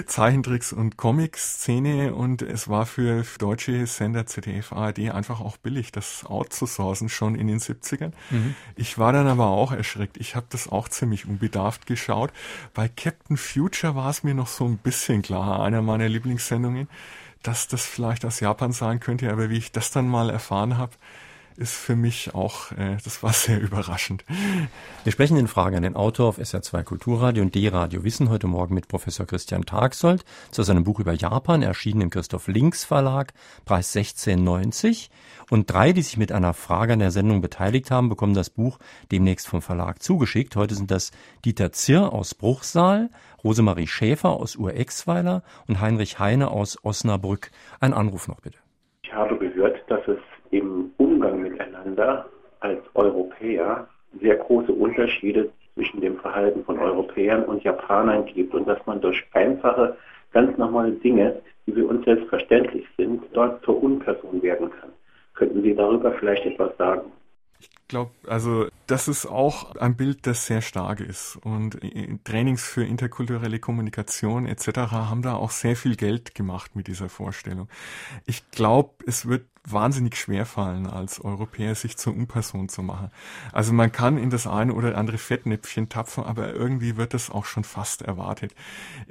Zeichentricks und Comic-Szene und es war für deutsche Sender ZDF, ARD einfach auch billig, das outzusourcen schon in den 70ern. Mhm. Ich war dann aber auch erschreckt. Ich habe das auch ziemlich unbedarft geschaut. Bei Captain Future war es mir noch so ein bisschen klar, einer meiner Lieblingssendungen, dass das vielleicht aus Japan sein könnte, aber wie ich das dann mal erfahren habe, ist für mich auch, äh, das war sehr überraschend. Wir sprechen in Frage an den Autor auf SR2 Kulturradio und D-Radio Wissen heute Morgen mit Professor Christian Tagsold zu seinem Buch über Japan, erschienen im Christoph Links Verlag, Preis 1690. Und drei, die sich mit einer Frage an der Sendung beteiligt haben, bekommen das Buch demnächst vom Verlag zugeschickt. Heute sind das Dieter Zirr aus Bruchsal, Rosemarie Schäfer aus Urexweiler und Heinrich Heine aus Osnabrück. Ein Anruf noch bitte. Ich habe gehört, dass es im Umgang miteinander als Europäer sehr große Unterschiede zwischen dem Verhalten von Europäern und Japanern gibt und dass man durch einfache, ganz normale Dinge, die für uns selbstverständlich sind, dort zur Unperson werden kann. Könnten Sie darüber vielleicht etwas sagen? Ich glaube, also das ist auch ein Bild, das sehr stark ist. Und Trainings für interkulturelle Kommunikation etc. haben da auch sehr viel Geld gemacht mit dieser Vorstellung. Ich glaube, es wird wahnsinnig schwer fallen, als Europäer sich zur Unperson zu machen. Also man kann in das eine oder andere Fettnäpfchen tapfen, aber irgendwie wird das auch schon fast erwartet.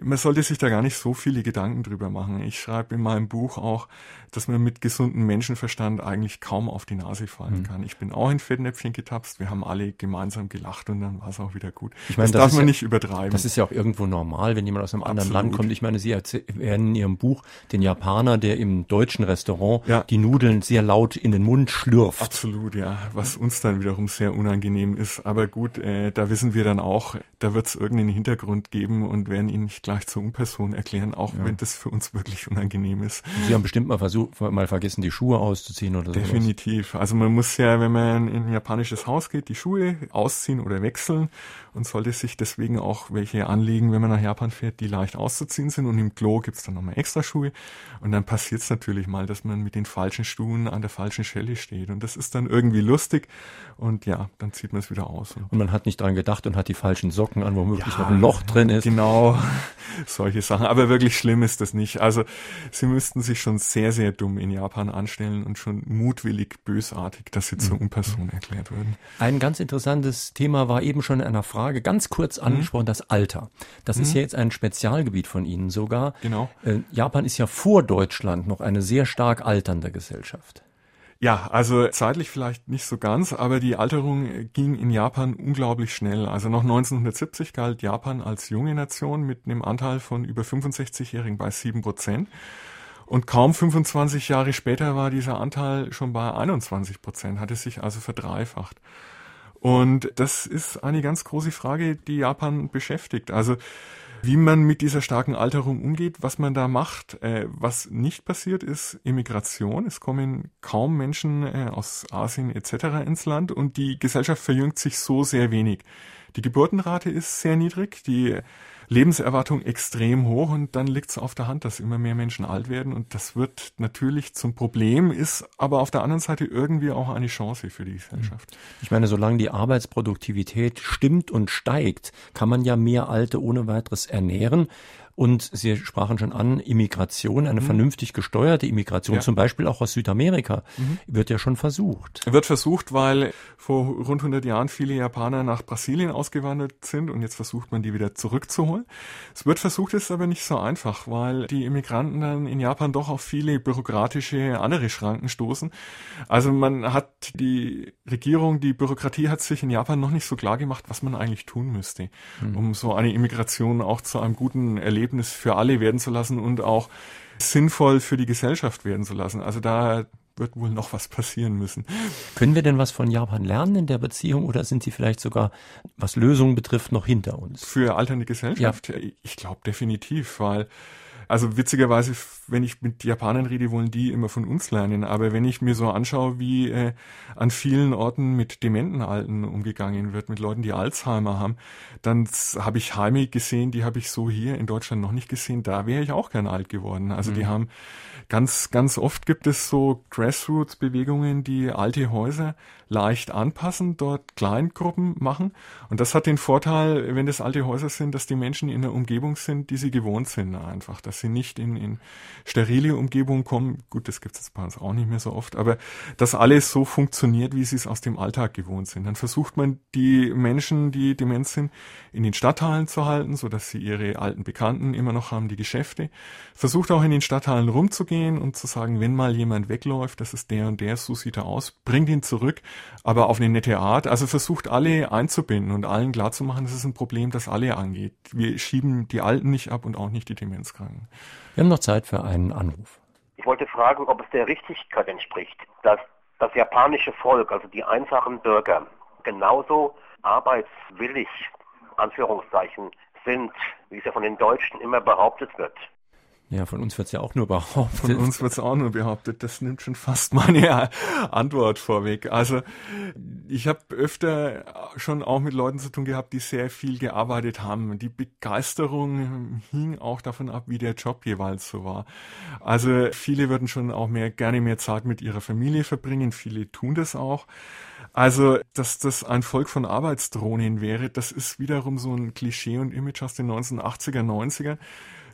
Man sollte sich da gar nicht so viele Gedanken drüber machen. Ich schreibe in meinem Buch auch, dass man mit gesundem Menschenverstand eigentlich kaum auf die Nase fallen mhm. kann. Ich bin auch in Fettnäpfchen getapst, wir haben alle gemeinsam gelacht und dann war es auch wieder gut. Ich meine, das, das darf man ja, nicht übertreiben. Das ist ja auch irgendwo normal, wenn jemand aus einem Absolut. anderen Land kommt. Ich meine, Sie erwähnen in Ihrem Buch den Japaner, der im deutschen Restaurant ja. die Nudeln Nudeln sehr laut in den Mund schlürft. Absolut, ja. Was uns dann wiederum sehr unangenehm ist. Aber gut, äh, da wissen wir dann auch, da wird es irgendeinen Hintergrund geben und werden ihn nicht gleich zur Unperson erklären, auch ja. wenn das für uns wirklich unangenehm ist. Sie haben bestimmt mal versucht, mal vergessen, die Schuhe auszuziehen oder so. Definitiv. Sowas. Also man muss ja, wenn man in ein japanisches Haus geht, die Schuhe ausziehen oder wechseln und sollte sich deswegen auch welche anlegen, wenn man nach Japan fährt, die leicht auszuziehen sind. Und im Klo gibt's dann nochmal extra Schuhe. Und dann passiert es natürlich mal, dass man mit den falschen Schuhen an der falschen Stelle steht. Und das ist dann irgendwie lustig. Und ja, dann zieht man es wieder aus. Und man hat nicht dran gedacht und hat die falschen Socken an, womöglich ja, noch ein Loch drin ist. Genau, solche Sachen. Aber wirklich schlimm ist das nicht. Also sie müssten sich schon sehr, sehr dumm in Japan anstellen und schon mutwillig bösartig, dass sie zur mhm. Unperson erklärt würden. Ein ganz interessantes Thema war eben schon in einer Frage Frage ganz kurz mhm. angesprochen, mhm. das Alter. Das mhm. ist ja jetzt ein Spezialgebiet von Ihnen sogar. Genau. Äh, Japan ist ja vor Deutschland noch eine sehr stark alternde Gesellschaft. Ja, also zeitlich vielleicht nicht so ganz, aber die Alterung ging in Japan unglaublich schnell. Also noch 1970 galt Japan als junge Nation mit einem Anteil von über 65-Jährigen bei 7 Prozent. Und kaum 25 Jahre später war dieser Anteil schon bei 21 Prozent, hatte sich also verdreifacht. Und das ist eine ganz große Frage, die Japan beschäftigt. Also wie man mit dieser starken Alterung umgeht, was man da macht. Äh, was nicht passiert ist Immigration. Es kommen kaum Menschen äh, aus Asien etc. ins Land und die Gesellschaft verjüngt sich so sehr wenig. Die Geburtenrate ist sehr niedrig, die Lebenserwartung extrem hoch und dann liegt es auf der Hand, dass immer mehr Menschen alt werden und das wird natürlich zum Problem, ist aber auf der anderen Seite irgendwie auch eine Chance für die Gesellschaft. Ich meine, solange die Arbeitsproduktivität stimmt und steigt, kann man ja mehr Alte ohne weiteres ernähren. Und Sie sprachen schon an, Immigration, eine mhm. vernünftig gesteuerte Immigration, ja. zum Beispiel auch aus Südamerika, mhm. wird ja schon versucht. Wird versucht, weil vor rund 100 Jahren viele Japaner nach Brasilien ausgewandert sind und jetzt versucht man die wieder zurückzuholen. Es wird versucht, ist aber nicht so einfach, weil die Immigranten dann in Japan doch auf viele bürokratische andere Schranken stoßen. Also man hat die Regierung, die Bürokratie hat sich in Japan noch nicht so klar gemacht, was man eigentlich tun müsste, mhm. um so eine Immigration auch zu einem guten Erlebnis Erlebnis für alle werden zu lassen und auch sinnvoll für die Gesellschaft werden zu lassen. Also da wird wohl noch was passieren müssen. Können wir denn was von Japan lernen in der Beziehung oder sind sie vielleicht sogar, was Lösungen betrifft, noch hinter uns? Für alternde Gesellschaft? Ja. Ich glaube definitiv, weil Also witzigerweise, wenn ich mit Japanern rede, wollen die immer von uns lernen. Aber wenn ich mir so anschaue, wie äh, an vielen Orten mit dementen Alten umgegangen wird, mit Leuten, die Alzheimer haben, dann habe ich Heime gesehen, die habe ich so hier in Deutschland noch nicht gesehen. Da wäre ich auch gern alt geworden. Also mhm. die haben ganz, ganz oft gibt es so Grassroots-Bewegungen, die alte Häuser leicht anpassen, dort Kleingruppen machen. Und das hat den Vorteil, wenn das alte Häuser sind, dass die Menschen in einer Umgebung sind, die sie gewohnt sind einfach. Dass sie nicht in, in sterile Umgebungen kommen. Gut, das gibt es bei uns auch nicht mehr so oft. Aber dass alles so funktioniert, wie sie es aus dem Alltag gewohnt sind. Dann versucht man die Menschen, die dement sind, in den Stadtteilen zu halten, so dass sie ihre alten Bekannten immer noch haben, die Geschäfte. Versucht auch in den Stadtteilen rumzugehen und zu sagen, wenn mal jemand wegläuft, das ist der und der, so sieht er aus, bringt ihn zurück aber auf eine nette Art. Also versucht alle einzubinden und allen klarzumachen, das ist ein Problem, das alle angeht. Wir schieben die Alten nicht ab und auch nicht die Demenzkranken. Wir haben noch Zeit für einen Anruf. Ich wollte fragen, ob es der Richtigkeit entspricht, dass das japanische Volk, also die einfachen Bürger, genauso arbeitswillig, Anführungszeichen, sind, wie es ja von den Deutschen immer behauptet wird. Ja, von uns wird's ja auch nur behauptet. Von uns wird's auch nur behauptet. Das nimmt schon fast meine Antwort vorweg. Also ich habe öfter schon auch mit Leuten zu tun gehabt, die sehr viel gearbeitet haben. Die Begeisterung hing auch davon ab, wie der Job jeweils so war. Also viele würden schon auch mehr gerne mehr Zeit mit ihrer Familie verbringen. Viele tun das auch. Also, dass das ein Volk von Arbeitsdrohnen wäre, das ist wiederum so ein Klischee und Image aus den 1980er, 90er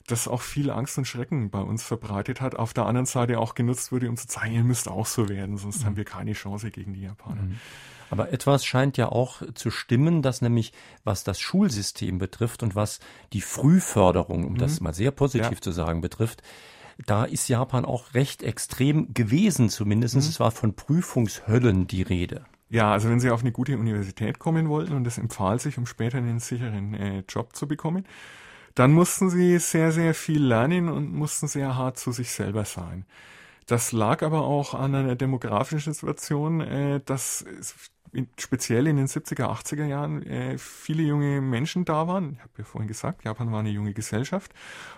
das auch viel Angst und Schrecken bei uns verbreitet hat, auf der anderen Seite auch genutzt wurde, um zu zeigen, ihr müsst auch so werden, sonst mhm. haben wir keine Chance gegen die Japaner. Mhm. Aber etwas scheint ja auch zu stimmen, dass nämlich was das Schulsystem betrifft und was die Frühförderung, um mhm. das mal sehr positiv ja. zu sagen, betrifft, da ist Japan auch recht extrem gewesen, zumindest. Mhm. Es war von Prüfungshöllen die Rede. Ja, also wenn Sie auf eine gute Universität kommen wollten und es empfahl sich, um später einen sicheren äh, Job zu bekommen, dann mussten sie sehr, sehr viel lernen und mussten sehr hart zu sich selber sein. Das lag aber auch an einer demografischen Situation, äh, dass speziell in den 70er, 80er Jahren äh, viele junge Menschen da waren. Ich habe ja vorhin gesagt, Japan war eine junge Gesellschaft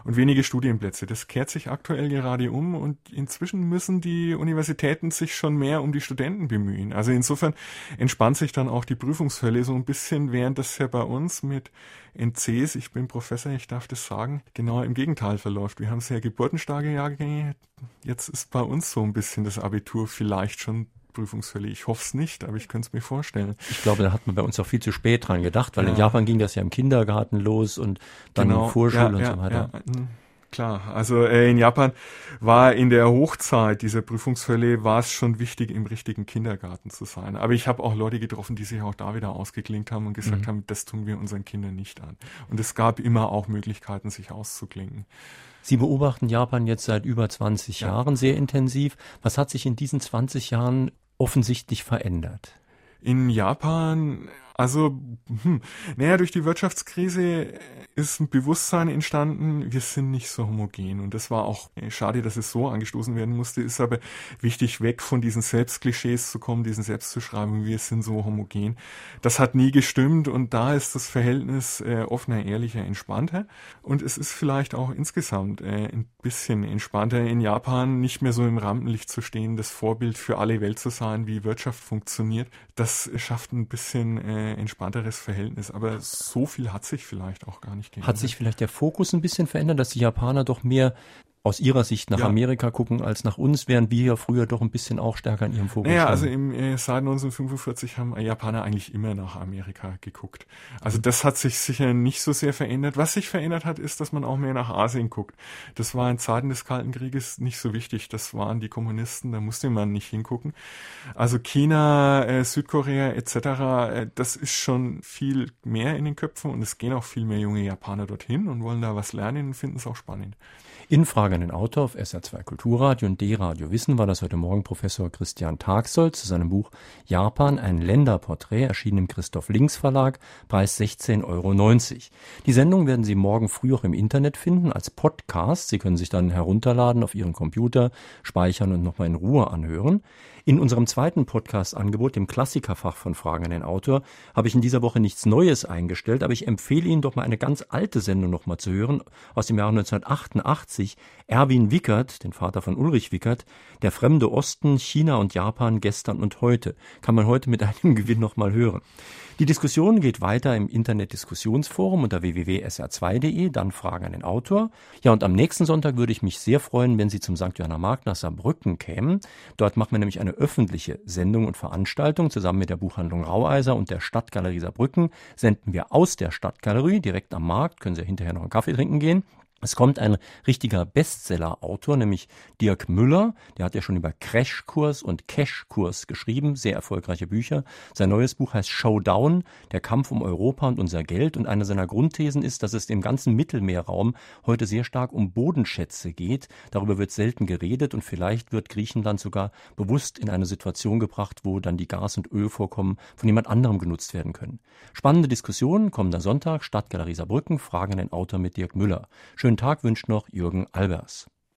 und wenige Studienplätze. Das kehrt sich aktuell gerade um und inzwischen müssen die Universitäten sich schon mehr um die Studenten bemühen. Also insofern entspannt sich dann auch die Prüfungshölle so ein bisschen, während das ja bei uns mit NCs, ich bin Professor, ich darf das sagen, genau im Gegenteil verläuft. Wir haben sehr geburtenstarke Jahrgänge. Jetzt ist bei uns so ein bisschen das Abitur vielleicht schon Prüfungshölle. Ich hoffe es nicht, aber ich könnte es mir vorstellen. Ich glaube, da hat man bei uns auch viel zu spät dran gedacht, weil ja. in Japan ging das ja im Kindergarten los und dann genau. in Vorschule ja, und ja, so weiter. Hm, klar, also äh, in Japan war in der Hochzeit dieser Prüfungshölle war es schon wichtig, im richtigen Kindergarten zu sein. Aber ich habe auch Leute getroffen, die sich auch da wieder ausgeklinkt haben und gesagt mhm. haben, das tun wir unseren Kindern nicht an. Und es gab immer auch Möglichkeiten, sich auszuklinken. Sie beobachten Japan jetzt seit über 20 ja. Jahren sehr intensiv. Was hat sich in diesen 20 Jahren offensichtlich verändert? In Japan also, hm, naja, durch die Wirtschaftskrise ist ein Bewusstsein entstanden, wir sind nicht so homogen. Und das war auch äh, schade, dass es so angestoßen werden musste, ist aber wichtig, weg von diesen Selbstklischees zu kommen, diesen Selbstzuschreibungen, wir sind so homogen. Das hat nie gestimmt und da ist das Verhältnis äh, offener, ehrlicher, entspannter. Und es ist vielleicht auch insgesamt äh, ein bisschen entspannter in Japan, nicht mehr so im Rampenlicht zu stehen, das Vorbild für alle Welt zu sein, wie Wirtschaft funktioniert. Das schafft ein bisschen äh, entspannteres Verhältnis. Aber so viel hat sich vielleicht auch gar nicht geändert. Hat sich vielleicht der Fokus ein bisschen verändert, dass die Japaner doch mehr aus ihrer Sicht nach ja. Amerika gucken als nach uns, während wir ja früher doch ein bisschen auch stärker in ihrem Fokus naja, also im, äh, seit 1945 haben Japaner eigentlich immer nach Amerika geguckt. Also das hat sich sicher nicht so sehr verändert. Was sich verändert hat, ist, dass man auch mehr nach Asien guckt. Das war in Zeiten des Kalten Krieges nicht so wichtig. Das waren die Kommunisten, da musste man nicht hingucken. Also China, äh, Südkorea etc., äh, das ist schon viel mehr in den Köpfen und es gehen auch viel mehr junge Japaner dorthin und wollen da was lernen und finden es auch spannend. In Frage an den Autor auf SR2 Kulturradio und D-Radio Wissen war das heute Morgen Professor Christian Tagsold zu seinem Buch Japan, ein Länderporträt, erschienen im Christoph Links Verlag, Preis 16,90 Euro. Die Sendung werden Sie morgen früh auch im Internet finden als Podcast. Sie können sich dann herunterladen auf Ihren Computer, speichern und nochmal in Ruhe anhören. In unserem zweiten Podcast-Angebot, dem Klassikerfach von Fragen an den Autor, habe ich in dieser Woche nichts Neues eingestellt, aber ich empfehle Ihnen doch mal eine ganz alte Sendung noch mal zu hören, aus dem Jahre 1988. Erwin Wickert, den Vater von Ulrich Wickert, Der fremde Osten, China und Japan gestern und heute. Kann man heute mit einem Gewinn noch mal hören. Die Diskussion geht weiter im Internet-Diskussionsforum unter www.sr2.de, dann Fragen an den Autor. Ja, und am nächsten Sonntag würde ich mich sehr freuen, wenn Sie zum St. Johanna Markt nach Saarbrücken kämen. Dort machen wir nämlich eine öffentliche Sendung und Veranstaltung. Zusammen mit der Buchhandlung Raueiser und der Stadtgalerie Saarbrücken senden wir aus der Stadtgalerie direkt am Markt. Können Sie hinterher noch einen Kaffee trinken gehen. Es kommt ein richtiger Bestseller-Autor, nämlich Dirk Müller. Der hat ja schon über Crashkurs und Cashkurs geschrieben, sehr erfolgreiche Bücher. Sein neues Buch heißt Showdown, der Kampf um Europa und unser Geld. Und eine seiner Grundthesen ist, dass es im ganzen Mittelmeerraum heute sehr stark um Bodenschätze geht. Darüber wird selten geredet und vielleicht wird Griechenland sogar bewusst in eine Situation gebracht, wo dann die Gas- und Ölvorkommen von jemand anderem genutzt werden können. Spannende Diskussionen, kommender Sonntag, Stadtgalerie Saarbrücken, Fragen an den Autor mit Dirk Müller. Schönen Tag wünscht noch Jürgen Albers.